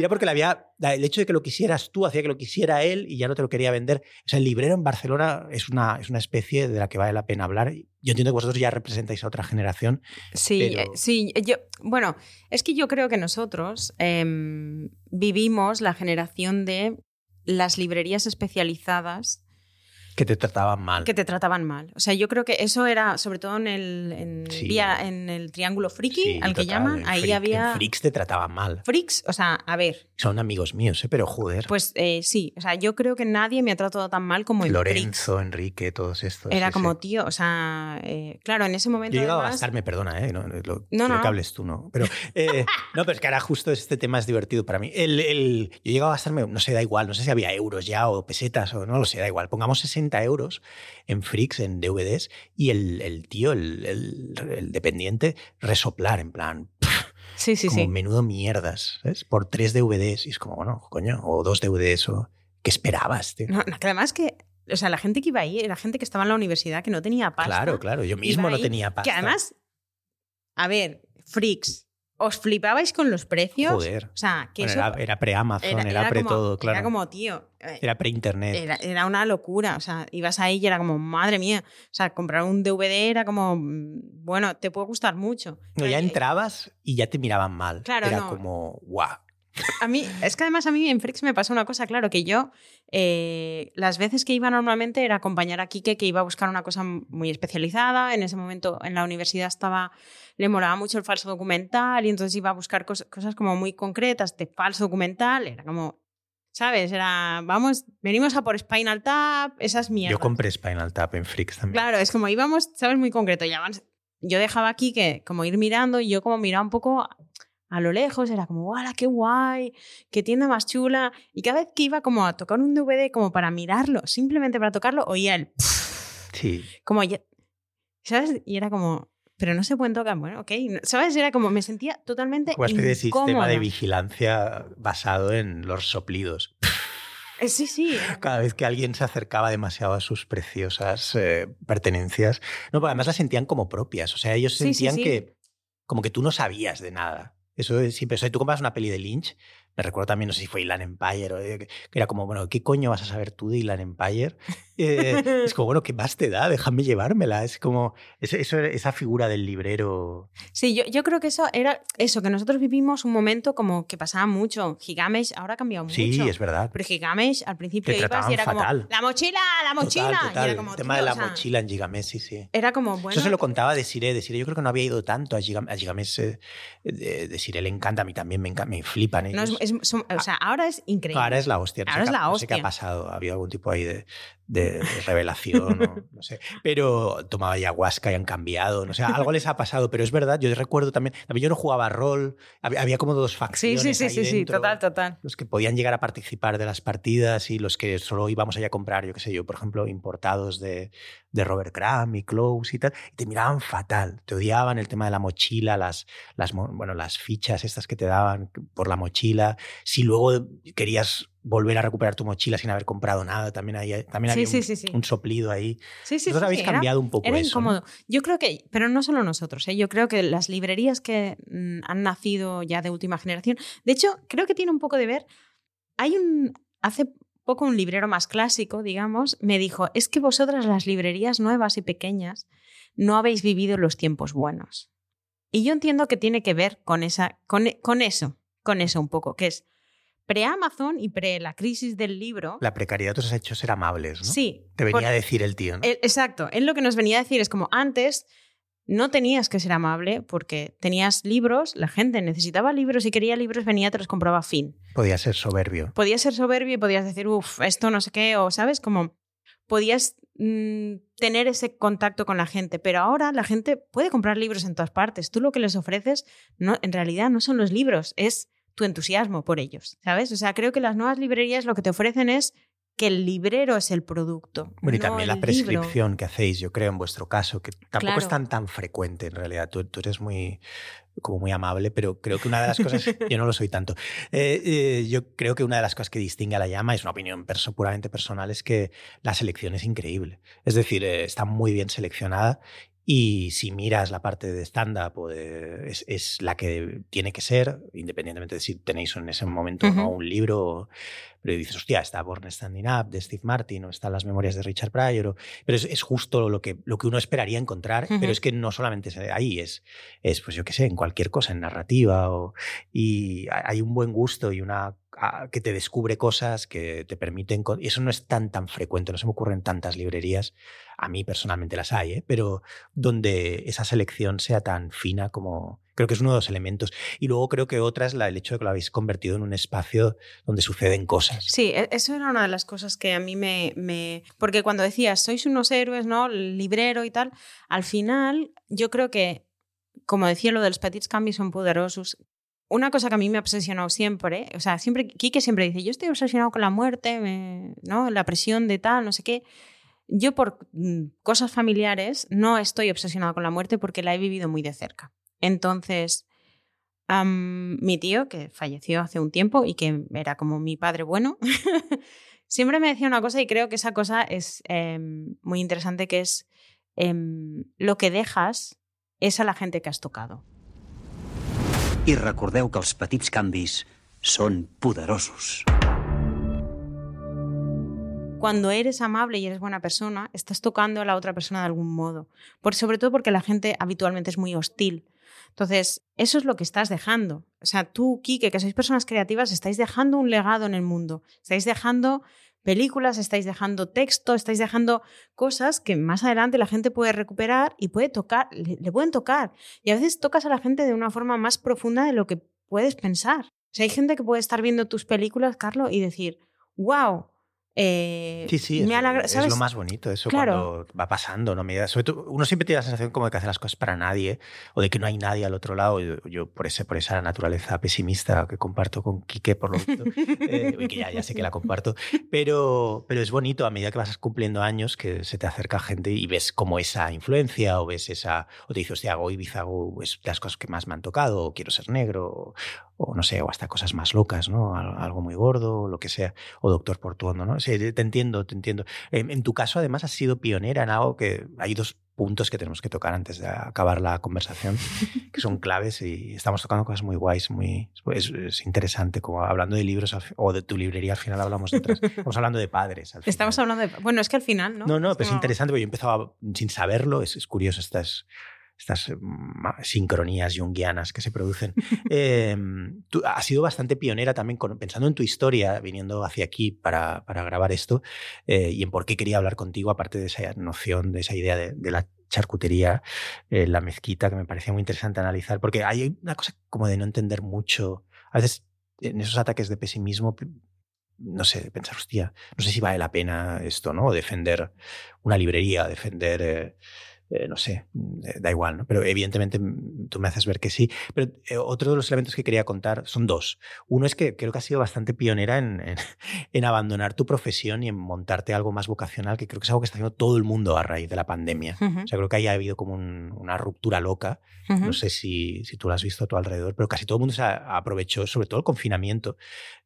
Speaker 1: y, era porque había el hecho de que lo quisieras tú hacía que lo quisiera él y ya no te lo quería vender. O sea el librero en Barcelona es una, es una especie de la que vale la pena hablar. Yo entiendo que vosotros ya representáis a otra generación
Speaker 3: sí,
Speaker 1: pero...
Speaker 3: eh, sí yo bueno es que yo creo que nosotros eh, vivimos la generación de las librerías especializadas
Speaker 1: que te trataban mal.
Speaker 3: Que te trataban mal. O sea, yo creo que eso era, sobre todo en el, en, sí. vía, en el triángulo friki,
Speaker 1: sí,
Speaker 3: al que llaman, ahí
Speaker 1: freak,
Speaker 3: había...
Speaker 1: Freaks te trataban mal.
Speaker 3: Freaks, o sea, a ver...
Speaker 1: Son amigos míos, ¿eh? pero joder.
Speaker 3: Pues eh, sí, o sea, yo creo que nadie me ha tratado tan mal como en
Speaker 1: Lorenzo,
Speaker 3: freaks.
Speaker 1: Enrique, todos estos.
Speaker 3: Era
Speaker 1: sí,
Speaker 3: como, tío, o sea, eh, claro, en ese momento
Speaker 1: Yo he llegado
Speaker 3: además...
Speaker 1: a gastarme, perdona, ¿eh? No, lo,
Speaker 3: no, no.
Speaker 1: que hables tú, no. Pero, no, pero es que ahora justo este tema es divertido para mí. El, el, yo he llegado a gastarme, no sé, da igual, no sé si había euros ya o pesetas o no lo sé, da igual. Pongamos 60 euros en Freaks, en DVDs, y el, el tío, el, el, el, dependiente, resoplar en plan. Pff,
Speaker 3: sí, sí,
Speaker 1: como
Speaker 3: sí.
Speaker 1: menudo mierdas, ¿sabes? Por tres DVDs. Y es como, bueno, coño, o dos DVDs, o. ¿Qué esperabas, tío?
Speaker 3: No, que además que. O sea, la gente que iba ahí era gente que estaba en la universidad que no tenía pasta.
Speaker 1: Claro, claro. Yo mismo no
Speaker 3: ahí,
Speaker 1: tenía pasta.
Speaker 3: Que además. A ver, Freaks. ¿Os flipabais con los precios?
Speaker 1: Joder.
Speaker 3: O sea, que
Speaker 1: bueno,
Speaker 3: eso.
Speaker 1: Era, era pre-Amazon, era,
Speaker 3: era
Speaker 1: pre-todo, claro.
Speaker 3: Era como, tío. eh,
Speaker 1: Era pre-internet.
Speaker 3: Era, era, una locura. O sea, ibas ahí y era como, madre mía. O sea, comprar un DVD era como, mm, bueno, te puede gustar mucho.
Speaker 1: No, ya entrabas y ya te miraban mal.
Speaker 3: Claro,
Speaker 1: Era
Speaker 3: no.
Speaker 1: como, guau.
Speaker 3: A mí, es que además a mí en Freaks me pasó una cosa, claro, que yo eh, las veces que iba normalmente era acompañar a Quique, que iba a buscar una cosa muy especializada. En ese momento en la universidad estaba, le molaba mucho el falso documental y entonces iba a buscar cos cosas como muy concretas de falso documental. Era como, ¿sabes? Era, vamos, venimos a por Spinal Tap, esas mierdas.
Speaker 1: Yo compré Spinal Tap en Freaks también.
Speaker 3: Claro, es como íbamos, ¿sabes? Muy concreto. Ya van, yo dejaba aquí que como ir mirando y yo como miraba un poco a lo lejos, era como, ¡wala, qué guay! ¡Qué tienda más chula! Y cada vez que iba como a tocar un DVD como para mirarlo, simplemente para tocarlo, oía el...
Speaker 1: Sí.
Speaker 3: Como ya, ¿sabes? Y era como, pero no se pueden tocar, bueno, ok, ¿sabes? Era como, me sentía totalmente
Speaker 1: Una especie de sistema de vigilancia basado en los soplidos.
Speaker 3: Eh, Sí, sí.
Speaker 1: Cada vez que alguien se acercaba demasiado a sus preciosas eh, pertenencias. No, pero además las sentían como propias. O sea, ellos
Speaker 3: Sí, sí,
Speaker 1: sentían
Speaker 3: sí.
Speaker 1: que como que tú no sabías de nada. Eso es siempre. O sea, tú compras una peli de Lynch. Me recuerdo también, no sé si fue Ilan Empire, o, eh, que era como, bueno, ¿qué coño vas a saber tú de Ilan Empire? Eh, es como, bueno, ¿qué más te da? Déjame llevármela. Es como eso, eso- esa figura del librero.
Speaker 3: Sí, yo, yo creo que eso era eso, que nosotros vivimos un momento como que pasaba mucho. Gigamesh ahora ha cambiado mucho.
Speaker 1: Sí, es verdad.
Speaker 3: Pero Gigamesh al principio
Speaker 1: Te
Speaker 3: ibas y era
Speaker 1: fatal.
Speaker 3: como, ¡la mochila, la mochila!
Speaker 1: Total,
Speaker 3: Y
Speaker 1: total.
Speaker 3: era como,
Speaker 1: el tema de la
Speaker 3: o sea,
Speaker 1: mochila en Gigamés, sí, sí.
Speaker 3: Era como, bueno...
Speaker 1: Eso se lo contaba de Siré. De Siré yo creo que no había ido tanto a, Gigam- a Gigamés. eh, de, de Siré le encanta, a mí también me, enca- me flipan
Speaker 3: no,
Speaker 1: ellos.
Speaker 3: es- es- son- o sea, ahora es increíble.
Speaker 1: Ahora es la hostia. No
Speaker 3: Ahora
Speaker 1: sé
Speaker 3: es
Speaker 1: qué-
Speaker 3: la
Speaker 1: no sé qué ha
Speaker 3: hostia.
Speaker 1: pasado. Ha habido algún tipo ahí de, de- de revelación, o no sé. Pero tomaba ayahuasca y han cambiado. No sé, algo les ha pasado. Pero es verdad, yo recuerdo también. También yo no jugaba rol. Había, había como dos
Speaker 3: Sí,
Speaker 1: facciones.
Speaker 3: sí, sí,
Speaker 1: ahí
Speaker 3: sí, sí,
Speaker 1: dentro.
Speaker 3: total, total.
Speaker 1: Los que podían llegar a participar de las partidas y los que solo íbamos allá a comprar, yo qué sé yo, por ejemplo, importados de, de Robert Crumb y Close y tal, y te miraban fatal, te odiaban el tema de la mochila, las, las, bueno, las fichas estas que te daban por la mochila. Si luego querías volver a recuperar tu mochila sin haber comprado nada, también, hay, también
Speaker 3: Sí,
Speaker 1: había un,
Speaker 3: sí, sí.
Speaker 1: un soplido ahí.
Speaker 3: Sí, sí,
Speaker 1: Vosotros
Speaker 3: sí,
Speaker 1: habéis
Speaker 3: era-
Speaker 1: cambiado un poco
Speaker 3: Era
Speaker 1: eso. ¿no?
Speaker 3: incómodo. Yo creo que, pero no solo nosotros, ¿eh? yo creo que las librerías que mm, han nacido ya de última generación, de hecho, creo que tiene un poco de ver. Hay un. Hace poco un librero más clásico, digamos, me dijo: es que vosotras, las librerías nuevas y pequeñas, no habéis vivido los tiempos buenos. Y yo entiendo que tiene que ver con, esa, con, con eso, con eso un poco, que es pre-Amazon y pre la crisis del libro.
Speaker 1: La precariedad os ha hecho ser amables, ¿no?
Speaker 3: Sí.
Speaker 1: Te venía a decir el tío, ¿no?
Speaker 3: Eh, Exacto, él lo que nos venía a decir es como antes no tenías que ser amable porque tenías libros, la gente necesitaba libros y quería libros, venía, te los compraba fin.
Speaker 1: Podía ser soberbio.
Speaker 3: Podías ser soberbio y podías decir, uff, esto no sé qué, o sabes, como podías mm, tener ese contacto con la gente, pero ahora la gente puede comprar libros en todas partes. Tú lo que les ofreces, no, en realidad no son los libros, es tu entusiasmo por ellos, ¿sabes? O sea, creo que las nuevas librerías lo que te ofrecen es que el librero es el producto.
Speaker 1: Bueno, y
Speaker 3: no
Speaker 1: también la
Speaker 3: libro.
Speaker 1: prescripción que hacéis, yo creo, en vuestro caso, que tampoco
Speaker 3: Claro.
Speaker 1: es tan, tan frecuente en realidad. Tú, tú eres muy, como muy amable, pero creo que una de las cosas, yo no lo soy tanto, Eh, eh, yo creo que una de las cosas que distingue a la llama, es una opinión perso- puramente personal, es que la selección es increíble. Es decir, eh, está muy bien seleccionada y si miras la parte de stand-up, es, es la que tiene que ser, independientemente de si tenéis en ese momento o no un libro, pero dices, hostia, está Born Standing Up de Steve Martin, o están las memorias de Richard Pryor, o- pero es, es justo lo que, lo que uno esperaría encontrar, pero es que no solamente es ahí, es, es, pues yo qué sé, en cualquier cosa, en narrativa, o, y ha- hay un buen gusto y una que te descubre cosas que te permiten, y eso no es tan tan frecuente, no se me ocurren tantas librerías, a mí personalmente las hay, ¿eh? pero donde esa selección sea tan fina como creo que es uno de los elementos. Y luego creo que otra es la, el hecho de que lo habéis convertido en un espacio donde suceden cosas.
Speaker 3: Sí, e- eso era una de las cosas que a mí me. Porque cuando decías, sois unos héroes, ¿no? Librero y tal, al final yo creo que, como decía lo de los petits cambios son poderosos, una cosa que a mí me ha obsesionado siempre, o sea, siempre, Quique siempre dice, yo estoy obsesionado con la muerte, me- ¿no? La presión de tal, no sé qué. Yo por mm, cosas familiares no estoy obsesionado con la muerte porque la he vivido muy de cerca. Entonces, am, mi tío, que falleció hace un tiempo y que era como mi padre bueno, siempre me decía una cosa y creo que esa cosa es em, muy interesante, que es em, lo que dejas es a la gente que has tocado.
Speaker 4: I recordeu que els petits canvis són poderosos.
Speaker 3: Cuando eres amable y eres buena persona, estás tocando a la otra persona de algún modo. Por, sobre todo porque la gente habitualmente es muy hostil. Entonces, eso es lo que estás dejando. O sea, tú, Kike, que sois personas creativas, estáis dejando un legado en el mundo. Estáis dejando películas, estáis dejando texto, estáis dejando cosas que más adelante la gente puede recuperar y puede tocar, le, pueden tocar. Y a veces tocas a la gente de una forma más profunda de lo que puedes pensar. O sea, hay gente que puede estar viendo tus películas, Carlos, y decir, wow, Eh,
Speaker 1: Sí, sí,
Speaker 3: me
Speaker 1: es,
Speaker 3: alegra-
Speaker 1: es
Speaker 3: ¿sabes?
Speaker 1: lo más bonito eso
Speaker 3: Claro.
Speaker 1: cuando va pasando, ¿no? Sobre todo, uno siempre tiene la sensación como de que hace las cosas para nadie o de que no hay nadie al otro lado. Yo, yo por, ese, por esa naturaleza pesimista que comparto con Quique, por lo visto, eh, y que ya, ya sé que la comparto, pero, pero es bonito a medida que vas cumpliendo años que se te acerca gente y ves como esa influencia o ves esa, o te dices, hostia, hago Ibiza, hago es de las cosas que más me han tocado, o quiero ser negro, o, o no sé, o hasta cosas más locas, ¿no? Al- Algo muy gordo, o lo que sea, o Doctor Portuondo, ¿no? Sí, te entiendo, te entiendo. En, en tu caso, además, has sido pionera en algo que hay dos puntos que tenemos que tocar antes de acabar la conversación, que son claves y estamos tocando cosas muy guays, muy es, es interesante, como hablando de libros o de tu librería, al final hablamos de otras. Estamos hablando de padres. Al final.
Speaker 3: Estamos hablando de. Bueno, es que al final, ¿no?
Speaker 1: No, no, pero es interesante porque yo empezaba sin saberlo, es, es curioso estas, estas eh, sincronías junguianas que se producen. Eh, tú has sido bastante pionera también con- pensando en tu historia, viniendo hacia aquí para, para grabar esto eh, y en por qué quería hablar contigo, aparte de esa noción, de esa idea de, de la charcutería, eh, la mezquita, que me parecía muy interesante analizar, porque hay una cosa como de no entender mucho, a veces en esos ataques de pesimismo no sé, pensar, hostia, no sé si vale la pena esto, ¿no? Defender una librería, defender, eh, eh, no sé, eh, da igual, ¿no? Pero evidentemente mm, tú me haces ver que sí. Pero eh, otro de los elementos que quería contar son dos. Uno es que creo que has sido bastante pionera en, en, en abandonar tu profesión y en montarte algo más vocacional, que creo que es algo que está haciendo todo el mundo a raíz de la pandemia.
Speaker 3: Ujú,
Speaker 1: O sea, creo que ahí ha habido como un- una ruptura loca no sé si, si tú lo has visto a tu alrededor, pero casi todo el mundo se aprovechó, sobre todo el confinamiento,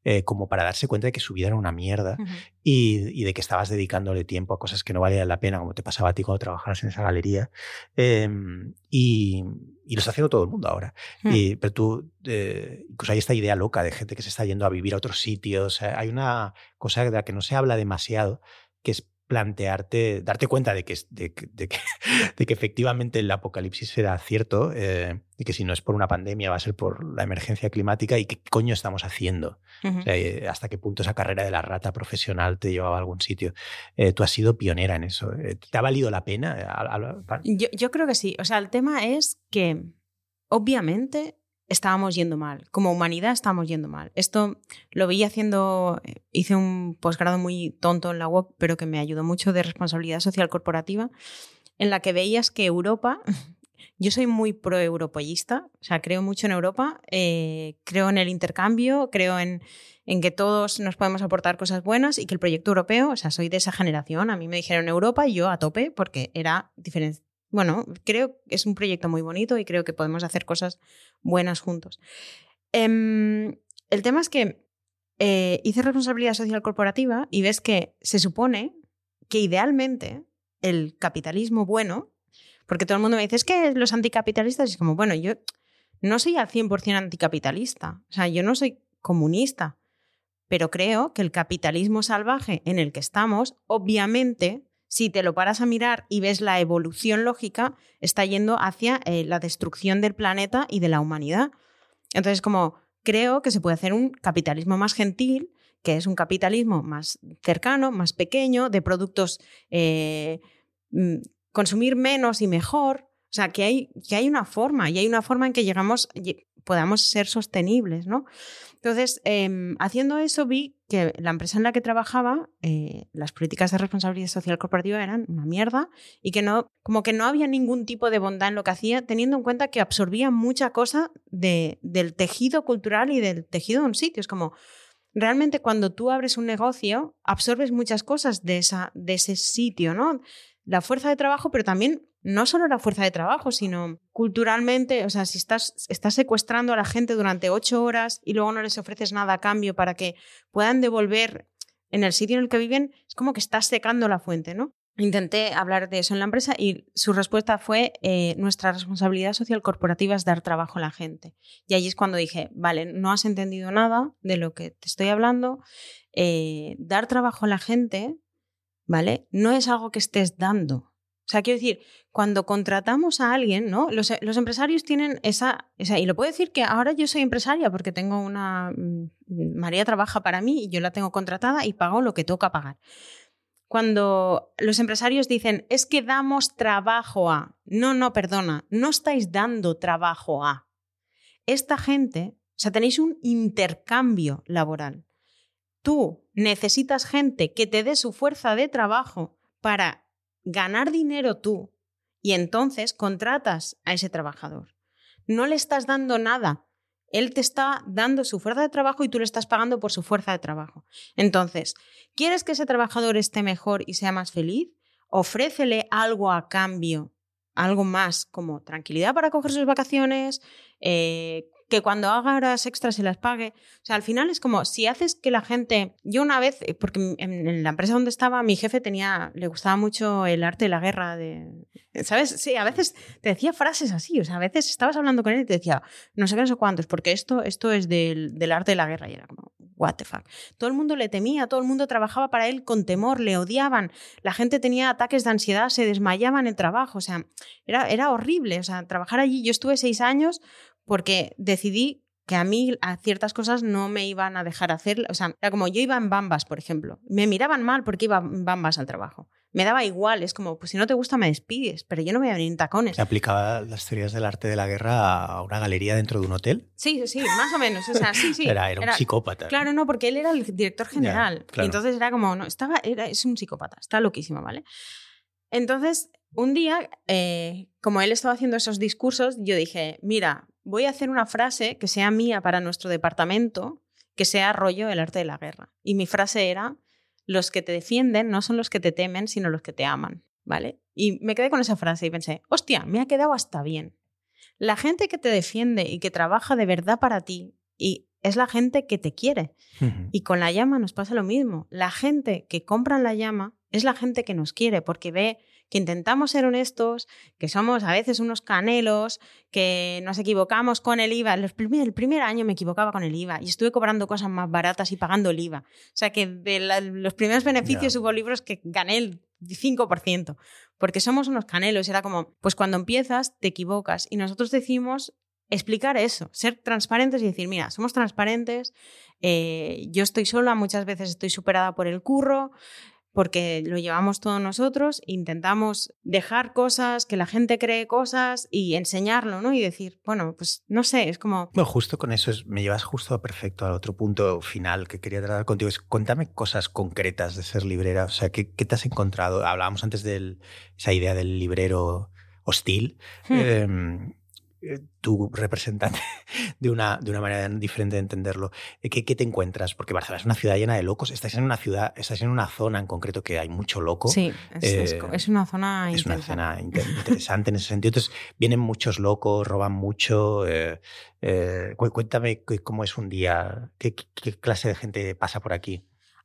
Speaker 1: eh, como para darse cuenta de que su vida era una mierda y, y de que estabas dedicándole tiempo a cosas que no valían la pena, como te pasaba a ti cuando trabajabas en esa galería. Eh, y, y lo está haciendo todo el mundo ahora. Y, pero tú, eh, incluso hay esta idea loca de gente que se está yendo a vivir a otros sitios. Hay una cosa de la que no se habla demasiado, que es plantearte, darte cuenta de que, de, que- de que, de que efectivamente el apocalipsis será cierto, eh, y que si no es por una pandemia va a ser por la emergencia climática y qué coño estamos haciendo.
Speaker 3: Ujú.
Speaker 1: O sea, eh, hasta qué punto esa carrera de la rata profesional te llevaba a algún sitio. Eh, tú has sido pionera en eso. ¿Te ha valido la pena?
Speaker 3: Yo, yo creo que sí. O sea, el tema es que obviamente estábamos yendo mal. Como humanidad estábamos yendo mal. Esto lo vi haciendo, eh, hice un posgrado muy tonto en la web, pero que me ayudó mucho de responsabilidad social corporativa, en la que veías que Europa, yo soy muy pro-europeísta, o sea, creo mucho en Europa, eh, creo en el intercambio, creo en, en que todos nos podemos aportar cosas buenas y que el proyecto europeo, o sea, soy de esa generación, a mí me dijeron Europa y yo a tope porque era diferente. Bueno, creo que es un proyecto muy bonito y creo que podemos hacer cosas buenas juntos. Em, el tema es que eh, hice responsabilidad social corporativa y ves que se supone que idealmente el capitalismo bueno, porque todo el mundo me dice, es que los anticapitalistas, es como, bueno, yo no soy al 100% anticapitalista, o sea, yo no soy comunista, pero creo que el capitalismo salvaje en el que estamos, obviamente, si te lo paras a mirar y ves la evolución lógica, está yendo hacia eh, la destrucción del planeta y de la humanidad. Entonces, como creo que se puede hacer un capitalismo más gentil, que es un capitalismo más cercano, más pequeño, de productos, eh, mm, consumir menos y mejor. O sea, que hay, que hay una forma y hay una forma en que llegamos, lle- podamos ser sostenibles, ¿no? Entonces, em, haciendo eso vi que la empresa en la que trabajaba, eh, las políticas de responsabilidad social corporativa eran una mierda y que no, como que no había ningún tipo de bondad en lo que hacía, teniendo en cuenta que absorbía mucha cosa de, del tejido cultural y del tejido de un sitio. Es como, realmente cuando tú abres un negocio, absorbes muchas cosas de, esa, de ese sitio, ¿no? La fuerza de trabajo, pero también no solo la fuerza de trabajo, sino culturalmente, o sea, si estás, estás secuestrando a la gente durante ocho horas y luego no les ofreces nada a cambio para que puedan devolver en el sitio en el que viven, es como que estás secando la fuente, ¿no? Intenté hablar de eso en la empresa y su respuesta fue, eh, nuestra responsabilidad social corporativa es dar trabajo a la gente. Y ahí es cuando dije, vale, no has entendido nada de lo que te estoy hablando, eh, dar trabajo a la gente, ¿vale? No es algo que estés dando. O sea, quiero decir, cuando contratamos a alguien, ¿no? Los, los empresarios tienen esa, esa, Y lo puedo decir que ahora yo soy empresaria porque tengo una... mm, María trabaja para mí y yo la tengo contratada y pago lo que toca pagar. Cuando los empresarios dicen, es que damos trabajo a... No, no, perdona, no estáis dando trabajo a. Esta gente, o sea, tenéis un intercambio laboral. tú necesitas gente que te dé su fuerza de trabajo para ganar dinero tú y entonces contratas a ese trabajador. No le estás dando nada. Él te está dando su fuerza de trabajo y tú le estás pagando por su fuerza de trabajo. Entonces, ¿quieres que ese trabajador esté mejor y sea más feliz? Ofrécele algo a cambio, algo más como tranquilidad para coger sus vacaciones, eh, que cuando haga horas extras se las pague. O sea, al final es como si haces que la gente. Yo una vez, eh, porque en, la empresa donde estaba, mi jefe tenía, le gustaba mucho el arte de la guerra. De, ¿Sabes? Sí, a veces te decía frases así. O sea, a veces estabas hablando con él y te decía, no sé qué, no sé cuántos, porque esto, esto es del, del arte de la guerra. Y era como, what the fuck. Todo el mundo le temía, todo el mundo trabajaba para él con temor, le odiaban. La gente tenía ataques de ansiedad, se desmayaba en el trabajo. O sea, era, era horrible. O sea, trabajar allí. Yo estuve seis años porque decidí que a mí a ciertas cosas no me iban a dejar hacer, o sea, era como yo iba en bambas, por ejemplo, me miraban mal porque iba en bambas al trabajo. Me daba igual, es como, pues si no te gusta me despides, pero yo no voy a venir en tacones.
Speaker 1: ¿Se aplicaba las teorías del arte de la guerra a una galería dentro de un hotel?
Speaker 3: Sí, sí, más o menos, o sea, sí, sí.
Speaker 1: Era, era un psicópata.
Speaker 3: Claro, no, porque él era el director general. Y entonces era como, no, estaba, era, es un psicópata, está loquísimo, ¿vale? Entonces, un día, eh, como él estaba haciendo esos discursos, yo dije, mira, voy a hacer una frase que sea mía para nuestro departamento, que sea rollo el arte de la guerra. Y mi frase era, los que te defienden no son los que te temen, sino los que te aman, ¿vale? Y me quedé con esa frase y pensé, hostia, me ha quedado hasta bien. La gente que te defiende y que trabaja de verdad para ti y es la gente que te quiere. Y con la llama nos pasa lo mismo. La gente que compra la llama es la gente que nos quiere porque ve que intentamos ser honestos, que somos a veces unos canelos, que nos equivocamos con el IVA. El primer, el primer año me equivocaba con el IVA y estuve cobrando cosas más baratas y pagando el IVA. O sea que de los primeros beneficios hubo libros que gané el 5%, porque somos unos canelos. Era como, pues cuando empiezas te equivocas y nosotros decimos explicar eso, ser transparentes y decir, mira, somos transparentes, eh, yo estoy sola, muchas veces estoy superada por el curro, porque lo llevamos todos nosotros, intentamos dejar cosas, que la gente cree cosas y enseñarlo, ¿no? Y decir, bueno, pues no sé, es como...
Speaker 1: Bueno, justo con eso es, me llevas justo perfecto al otro punto final que quería tratar contigo, es cuéntame cosas concretas de ser librera, o sea, ¿qué, qué te has encontrado? Hablábamos antes de esa idea del librero hostil. Hmm. Em, eh, tu representante de una, de una manera diferente de entenderlo. Eh, ¿Qué, ¿Qué, te encuentras? Porque Barcelona es una ciudad llena de locos. Estás en una ciudad, estás en una zona en concreto que hay mucho loco.
Speaker 3: Sí, es,
Speaker 1: eh,
Speaker 3: una zona
Speaker 1: Es una zona interesante en ese sentido. Entonces, vienen muchos locos, roban mucho. cuéntame cómo es un día, qué, qué clase de gente pasa por aquí.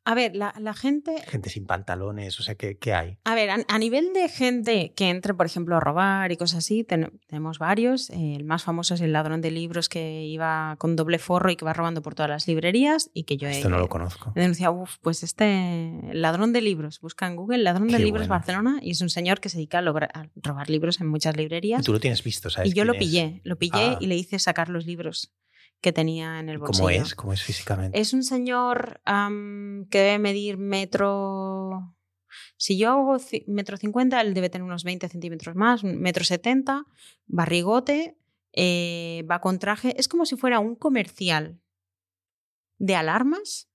Speaker 3: A ver, la, la, gente...
Speaker 1: Gente sin pantalones, o sea, ¿qué, qué hay?
Speaker 3: A ver, a, nivel de gente que entre, por ejemplo, a robar y cosas así, tenemos varios. Eh, el más famoso es el ladrón de libros que iba con doble forro y que va robando por todas las librorías y que yo
Speaker 1: Esto no lo conozco.
Speaker 3: He denunciado, uff, pues este ladrón de libros, busca en Google ladrón de libros Barcelona y es un señor que se dedica a, a, robar libros en muchas librerías.
Speaker 1: Y tú lo tienes visto, ¿sabes?
Speaker 3: Y yo lo pillé, lo pillé ah. y le hice sacar los libros que tenía en el bolsillo.
Speaker 1: ¿Cómo es? ¿Cómo es físicamente?
Speaker 3: Es un señor que debe medir metro... Si yo hago metro cincuenta, él debe tener unos 20 centímetros más, metro setenta, barrigote, eh, va con traje. Es como si fuera un comercial de alarmas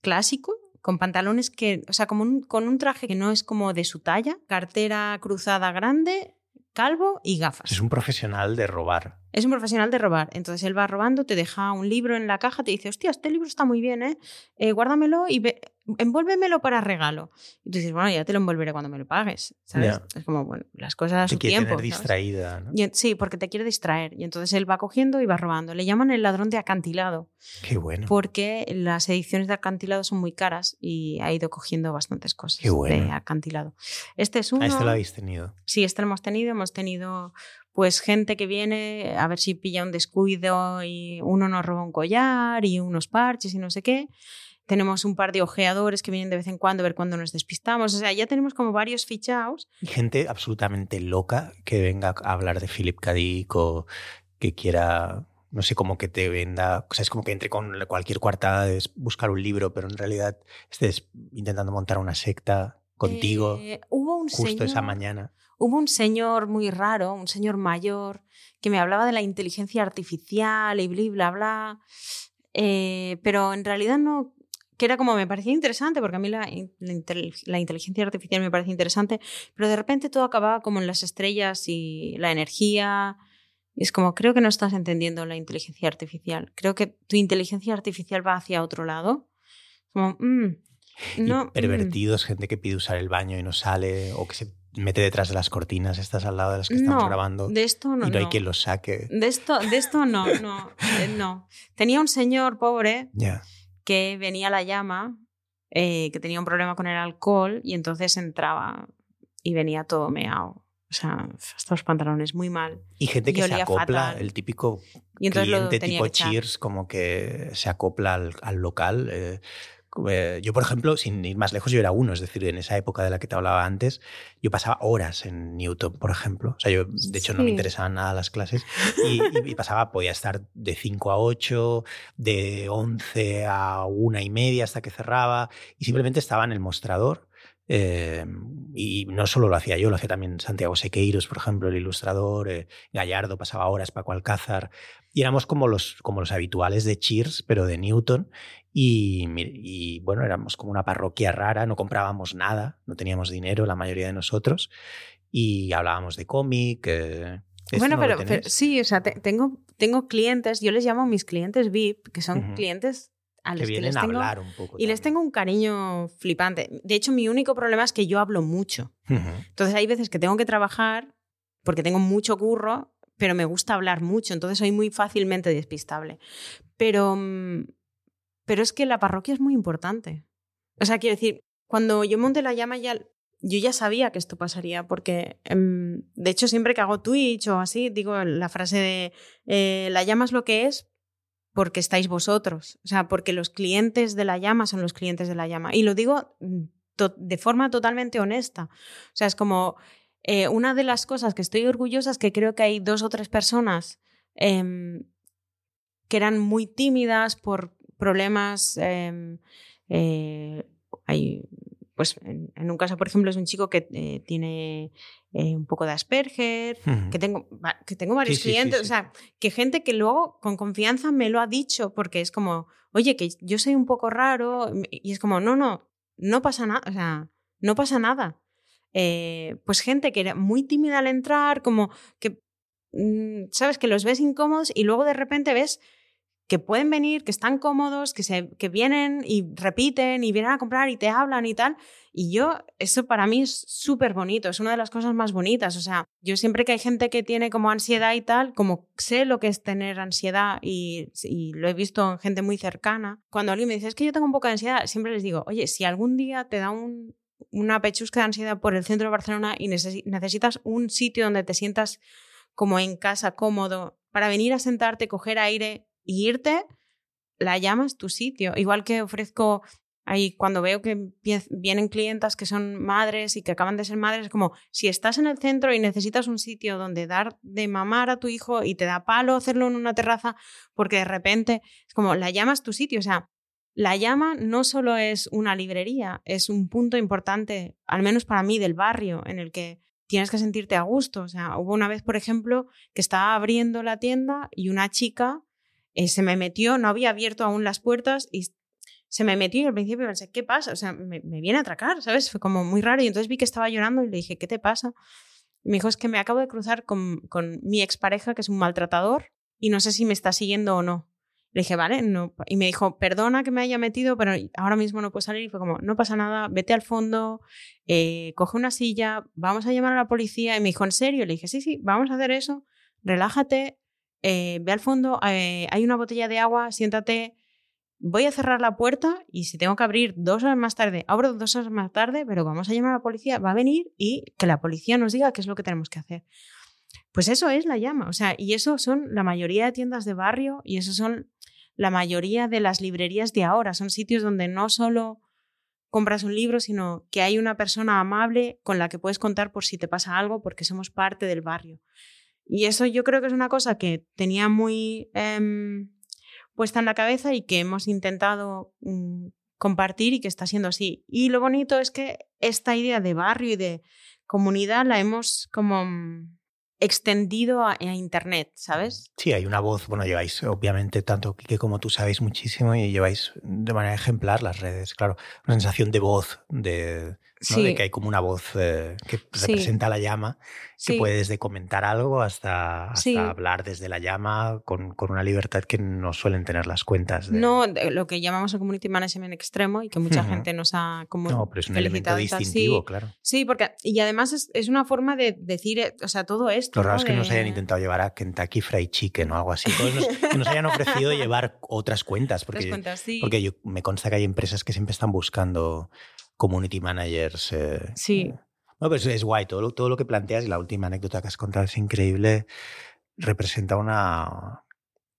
Speaker 3: clásico, con pantalones que, o sea, como con un traje que no es como de su talla, cartera cruzada grande, calvo y gafas.
Speaker 1: Es un profesional de robar.
Speaker 3: Es un profesional de robar. Entonces él va robando, te deja un libro en la caja, te dice, hostia, este libro está muy bien, ¿eh? eh guárdamelo y ve envuélvemelo para regalo. Y tú dices, bueno, ya te lo envolveré cuando me lo pagues. ¿sabes? Es como, bueno, las cosas a su
Speaker 1: te
Speaker 3: tiempo.
Speaker 1: Tener distraída, ¿no?
Speaker 3: sí, porque te quiere distraer. Y entonces él va cogiendo y va robando. Le llaman el ladrón de acantilado.
Speaker 1: Qué bueno.
Speaker 3: Porque las ediciones de acantilado son muy caras y ha ido cogiendo bastantes cosas Qué bueno. de acantilado. Este es uno.
Speaker 1: ¿A este lo habéis tenido?
Speaker 3: Sí, este lo hemos tenido. Hemos tenido pues gente que viene a ver si pilla un descuido y uno nos roba un collar y unos parches y no sé qué. Tenemos un par de ojeadores que vienen de vez en cuando a ver cuándo nos despistamos. O sea, ya tenemos como varios fichados.
Speaker 1: Y gente absolutamente loca que venga a hablar de Philip K. Dick o que quiera no sé, como que te venda, o sea, es como que entre con cualquier cuartada de buscar un libro, pero en realidad estés intentando montar una secta contigo
Speaker 3: eh, hubo un
Speaker 1: justo esa mañana.
Speaker 3: Hubo un señor muy raro, un señor mayor, que me hablaba de la inteligencia artificial y bla, bla, bla. Eh, pero en realidad no. Que era como, me parecía interesante, porque a mí la, la, la, inteligencia artificial me parece interesante, pero de repente todo acababa como en las estrellas y la energía. Y es como, creo que no estás entendiendo la inteligencia artificial. Creo que tu inteligencia artificial va hacia otro lado. Como, mm, no,
Speaker 1: y pervertidos, gente que pide usar el baño y no sale, o que se mete detrás de las cortinas, estás al lado de las que estamos
Speaker 3: no,
Speaker 1: grabando.
Speaker 3: De esto no.
Speaker 1: Y no, hay
Speaker 3: no.
Speaker 1: quien los saque.
Speaker 3: De esto, de esto no, no, eh, no. Tenía un señor pobre
Speaker 1: Ya.
Speaker 3: Que venía a la llama, eh, que tenía un problema con el alcohol y entonces entraba y venía todo meado. O sea, hasta los pantalones muy mal.
Speaker 1: Y gente que
Speaker 3: Y
Speaker 1: se acopla,
Speaker 3: fatal.
Speaker 1: el típico
Speaker 3: Y
Speaker 1: cliente tipo. Cheers, como que se acopla al, al local. eh, eh, yo, por ejemplo, sin ir más lejos, yo era uno, es decir, en esa época de la que te hablaba antes, yo pasaba horas en Newton, por ejemplo. O sea, yo, de hecho, no me interesaban nada las clases y, y- y pasaba, podía estar de 5 a 8, de 11 a una y media hasta que cerraba y simplemente estaba en el mostrador. Eh, y no solo lo hacía yo, lo hacía también Santiago Sequeiros, por ejemplo, el ilustrador, eh, Gallardo pasaba horas, Paco Alcázar, y éramos como los, como los habituales de Cheers, pero de Newton. Y, bueno, éramos como una parroquia rara, no comprábamos nada, no teníamos dinero, la mayoría de nosotros, y hablábamos de cómic. eh, ¿esto
Speaker 3: Bueno,
Speaker 1: no
Speaker 3: pero, sí, o sea, te- tengo, tengo clientes, yo les llamo mis clientes VIP, que son clientes a
Speaker 1: que
Speaker 3: los que,
Speaker 1: vienen
Speaker 3: les
Speaker 1: a
Speaker 3: tengo,
Speaker 1: hablar un poco.
Speaker 3: y les tengo un cariño flipante. De hecho, mi único problema es que yo hablo mucho. Entonces hay veces que tengo que trabajar porque tengo mucho curro, pero me gusta hablar mucho, entonces soy muy fácilmente despistable. Pero, mm, pero es que la parroquia es muy importante. O sea, quiero decir, cuando yo monté la llama ya, yo ya sabía que esto pasaría, porque em, de hecho siempre que hago Twitch o así, digo la frase de eh, la llama es lo que es porque estáis vosotros. O sea, porque los clientes de la llama son los clientes de la llama. Y lo digo mm, de forma totalmente honesta. O sea, es como eh, una de las cosas que estoy orgullosa es que creo que hay dos o tres personas em, que eran muy tímidas por problemas. em, eh, pues en, en un caso, por ejemplo, es un chico que eh, tiene eh, un poco de Asperger, que tengo, que tengo varios
Speaker 1: Sí, sí, sí,
Speaker 3: clientes,
Speaker 1: sí.
Speaker 3: o sea, que gente que luego con confianza me lo ha dicho porque es como, oye, que yo soy un poco raro y es como, no, no, no pasa nada, o sea, no pasa nada. Eh, pues gente que era muy tímida al entrar, como que, mm, sabes, que los ves incómodos y luego de repente ves que pueden venir, que están cómodos, que, se, que vienen y repiten y vienen a comprar y te hablan y tal. Y yo, eso para mí es súper bonito, es una de las cosas más bonitas. O sea, yo siempre que hay gente que tiene como ansiedad y tal, como sé lo que es tener ansiedad y, lo he visto en gente muy cercana, cuando alguien me dice, es que yo tengo un poco de ansiedad, siempre les digo, oye, si algún día te da un, una pechusca de ansiedad por el centro de Barcelona y necesi- necesitas un sitio donde te sientas como en casa, cómodo, para venir a sentarte, coger aire y irte, la llamas tu sitio. Igual que ofrezco ahí cuando veo que vienen clientas que son madres y que acaban de ser madres, es como si estás en el centro y necesitas un sitio donde dar de mamar a tu hijo y te da palo hacerlo en una terraza porque de repente es como la llamas tu sitio, o sea, la llama no solo es una librería, es un punto importante, al menos para mí, del barrio en el que tienes que sentirte a gusto. O sea, hubo una vez, por ejemplo, que estaba abriendo la tienda y una chica eh, se me metió, no había abierto aún las puertas y se me metió y al principio pensé, ¿qué pasa? O sea, me, viene a atracar, ¿sabes? Fue como muy raro y entonces vi que estaba llorando y le dije, ¿qué te pasa? Me dijo, es que me acabo de cruzar con, con mi expareja, que es un maltratador, y no sé si me está siguiendo o no. Le dije, vale, no. Y me dijo, perdona que me haya metido, pero ahora mismo no puedo salir. Y fue como, no pasa nada, vete al fondo, eh, coge una silla, vamos a llamar a la policía. Y me dijo, ¿en serio? Le dije, sí, sí, vamos a hacer eso, relájate, eh, ve al fondo, eh, hay una botella de agua, siéntate, voy a cerrar la puerta y si tengo que abrir dos horas más tarde, abro dos horas más tarde, pero vamos a llamar a la policía, va a venir y que la policía nos diga qué es lo que tenemos que hacer. Pues eso es la llama, o sea, y eso son la mayoría de tiendas de barrio y eso son la mayoría de las librerías de ahora, son sitios donde no solo compras un libro, sino que hay una persona amable con la que puedes contar por si te pasa algo, porque somos parte del barrio. Y eso yo creo que es una cosa que tenía muy em, puesta en la cabeza y que hemos intentado mm, compartir y que está siendo así. Y lo bonito es que esta idea de barrio y de comunidad la hemos como mm, extendido a, a Internet, ¿sabes?
Speaker 1: Sí, hay una voz, bueno, lleváis obviamente tanto que como tú sabéis muchísimo y lleváis de manera ejemplar las redes, claro, una sensación de voz, de, ¿no?
Speaker 3: Sí.
Speaker 1: de que hay como una voz eh, que
Speaker 3: Sí.
Speaker 1: representa la llama, que
Speaker 3: Sí.
Speaker 1: puede desde comentar algo hasta, hasta
Speaker 3: Sí.
Speaker 1: hablar desde la llama con, con una libertad que no suelen tener las cuentas. de-
Speaker 3: No, de- lo que llamamos el community management extremo y que mucha
Speaker 1: Ujú.
Speaker 3: gente nos ha como
Speaker 1: No, pero es un elemento distintivo,
Speaker 3: Sí,
Speaker 1: claro.
Speaker 3: Sí, porque y además es, es una forma de decir, eh, o sea, todo esto.
Speaker 1: Lo raro
Speaker 3: ¿no?
Speaker 1: es que nos
Speaker 3: De-
Speaker 1: hayan intentado llevar a Kentucky Fried Chicken o algo así. Todos nos- que nos hayan ofrecido llevar otras cuentas. Porque,
Speaker 3: Otras cuentas, sí.
Speaker 1: porque yo, me consta que hay empresas que siempre están buscando community managers. eh,
Speaker 3: Sí.
Speaker 1: eh. No, pero es, es guay. Todo lo, todo lo que planteas y la última anécdota que has contado es increíble. Representa una.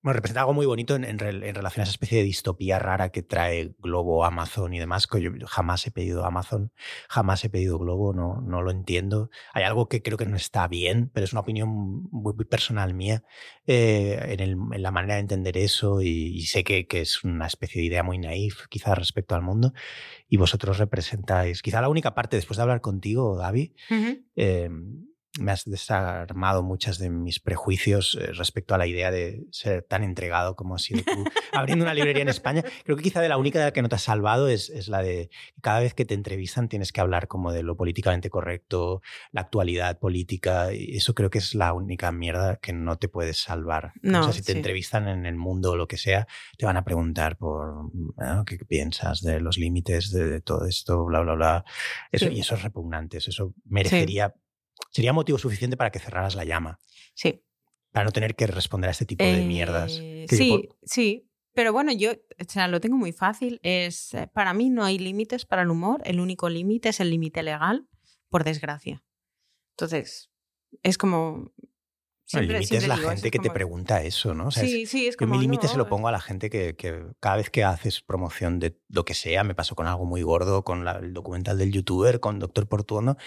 Speaker 1: Bueno, representa algo muy bonito en, en en relación a esa especie de distopía rara que trae Globo, Amazon y demás. que Yo jamás he pedido Amazon, jamás he pedido Globo, no, no lo entiendo. Hay algo que creo que no está bien, pero es una opinión muy, muy personal mía eh, en, el- en la manera de entender eso y, y sé que, que es una especie de idea muy naif quizás respecto al mundo y vosotros representáis, quizá la única parte después de hablar contigo, Gaby,
Speaker 3: Ujú.
Speaker 1: eh, me has desarmado muchas de mis prejuicios eh, respecto a la idea de ser tan entregado como has sido tú abriendo una librería en España. Creo que quizá de la única de la que no te has salvado es, es la de cada vez que te entrevistan tienes que hablar como de lo políticamente correcto, la actualidad política. Y eso creo que es la única mierda que no te puedes salvar.
Speaker 3: No,
Speaker 1: o sea, si te
Speaker 3: sí.
Speaker 1: entrevistan en el mundo o lo que sea, te van a preguntar por ¿no? qué piensas de los límites de, de todo esto, bla, bla, bla. Eso,
Speaker 3: Sí.
Speaker 1: Y eso es repugnante. Eso- Eso merecería sería motivo suficiente para que cerraras la llama,
Speaker 3: Sí.
Speaker 1: para no tener que responder a este tipo de mierdas.
Speaker 3: Eh, sí,
Speaker 1: por-
Speaker 3: sí. Pero bueno, yo o sea, lo tengo muy fácil. Es, eh, para mí no hay límites para el humor. El único límite es el límite legal, por desgracia. Entonces, es como...
Speaker 1: el límite es la
Speaker 3: digo,
Speaker 1: gente
Speaker 3: es
Speaker 1: que te
Speaker 3: como-
Speaker 1: pregunta eso, ¿no? O sea, es-
Speaker 3: sí, sí, es
Speaker 1: yo
Speaker 3: como...
Speaker 1: mi límite se
Speaker 3: no,
Speaker 1: lo pongo a la gente que, que cada vez que haces promoción de lo que sea, me pasó con algo muy gordo, con la- el documental del youtuber, con Doctor Portuondo,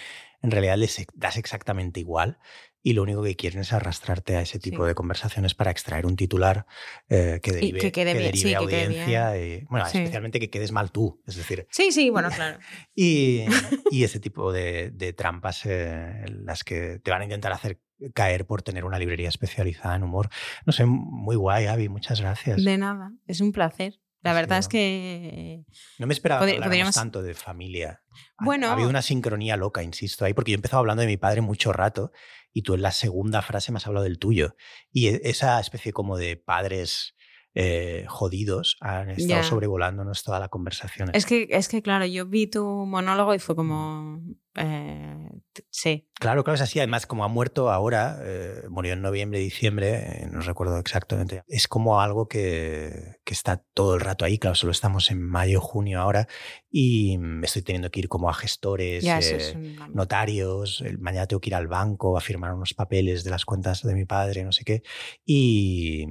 Speaker 1: en realidad les das exactamente igual y lo único que quieren es arrastrarte a ese tipo
Speaker 3: Sí.
Speaker 1: de conversaciones para extraer un titular eh, que derive,
Speaker 3: que quede bien,
Speaker 1: derive
Speaker 3: sí, que quede
Speaker 1: audiencia. y, bueno,
Speaker 3: Sí.
Speaker 1: especialmente que quedes mal tú, es decir,
Speaker 3: Sí, sí, bueno, claro.
Speaker 1: Y, y ese tipo de, de trampas eh, las que te van a intentar hacer caer por tener una librería especializada en humor. No sé, muy guay, Avi, muchas gracias.
Speaker 3: De nada, es un placer. La verdad es que...
Speaker 1: No me esperaba que
Speaker 3: podríamos-
Speaker 1: tanto de familia.
Speaker 3: Bueno.
Speaker 1: ha habido una sincronía loca, insisto, ahí, porque yo he empezado hablando de mi padre mucho rato y tú en la segunda frase me has hablado del tuyo. Y e- esa especie como de padres eh, jodidos han estado
Speaker 3: Ya.
Speaker 1: sobrevolándonos toda la conversación.
Speaker 3: Es que, es que, claro, yo vi tu monólogo y fue como... eh, sí,
Speaker 1: Claro, claro, es así. Además, como ha muerto ahora, eh, murió en noviembre, diciembre, eh, no recuerdo exactamente. Es como algo que, que está todo el rato ahí. Claro, solo estamos en mayo, junio ahora y estoy teniendo que ir como a gestores,
Speaker 3: eso
Speaker 1: eh,
Speaker 3: un...
Speaker 1: notarios. Mañana tengo que ir al banco a firmar unos papeles de las cuentas de mi padre, no sé qué. Y,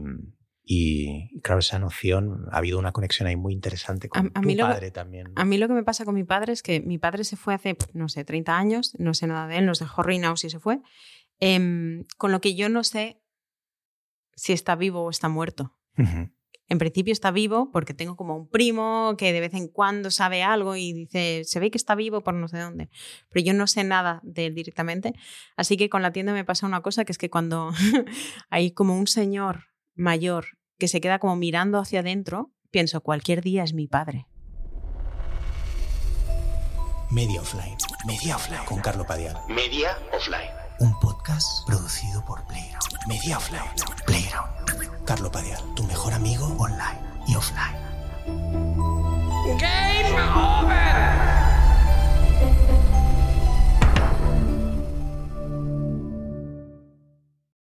Speaker 1: y claro, esa noción, ha habido una conexión ahí muy interesante con
Speaker 3: A- a
Speaker 1: tu
Speaker 3: mí lo que-
Speaker 1: padre también.
Speaker 3: A mí lo que me pasa con mi padre es que mi padre se fue hace, no sé, 30 años, no sé nada de él, nos dejó ruinados y se fue, em, con lo que yo no sé si está vivo o está muerto. En principio está vivo porque tengo como un primo que de vez en cuando sabe algo y dice, se ve que está vivo por no sé dónde, pero yo no sé nada de él directamente. Así que con la tienda me pasa una cosa que es que cuando hay como un señor mayor que se queda como mirando hacia adentro, pienso, cualquier día es mi padre.
Speaker 1: Media Offline. Media Offline. Con Carlo Padial.
Speaker 2: Media Offline.
Speaker 1: Un podcast producido por Playground. Media Offline. Playground. Carlo Padial, tu mejor amigo online y offline. Game over.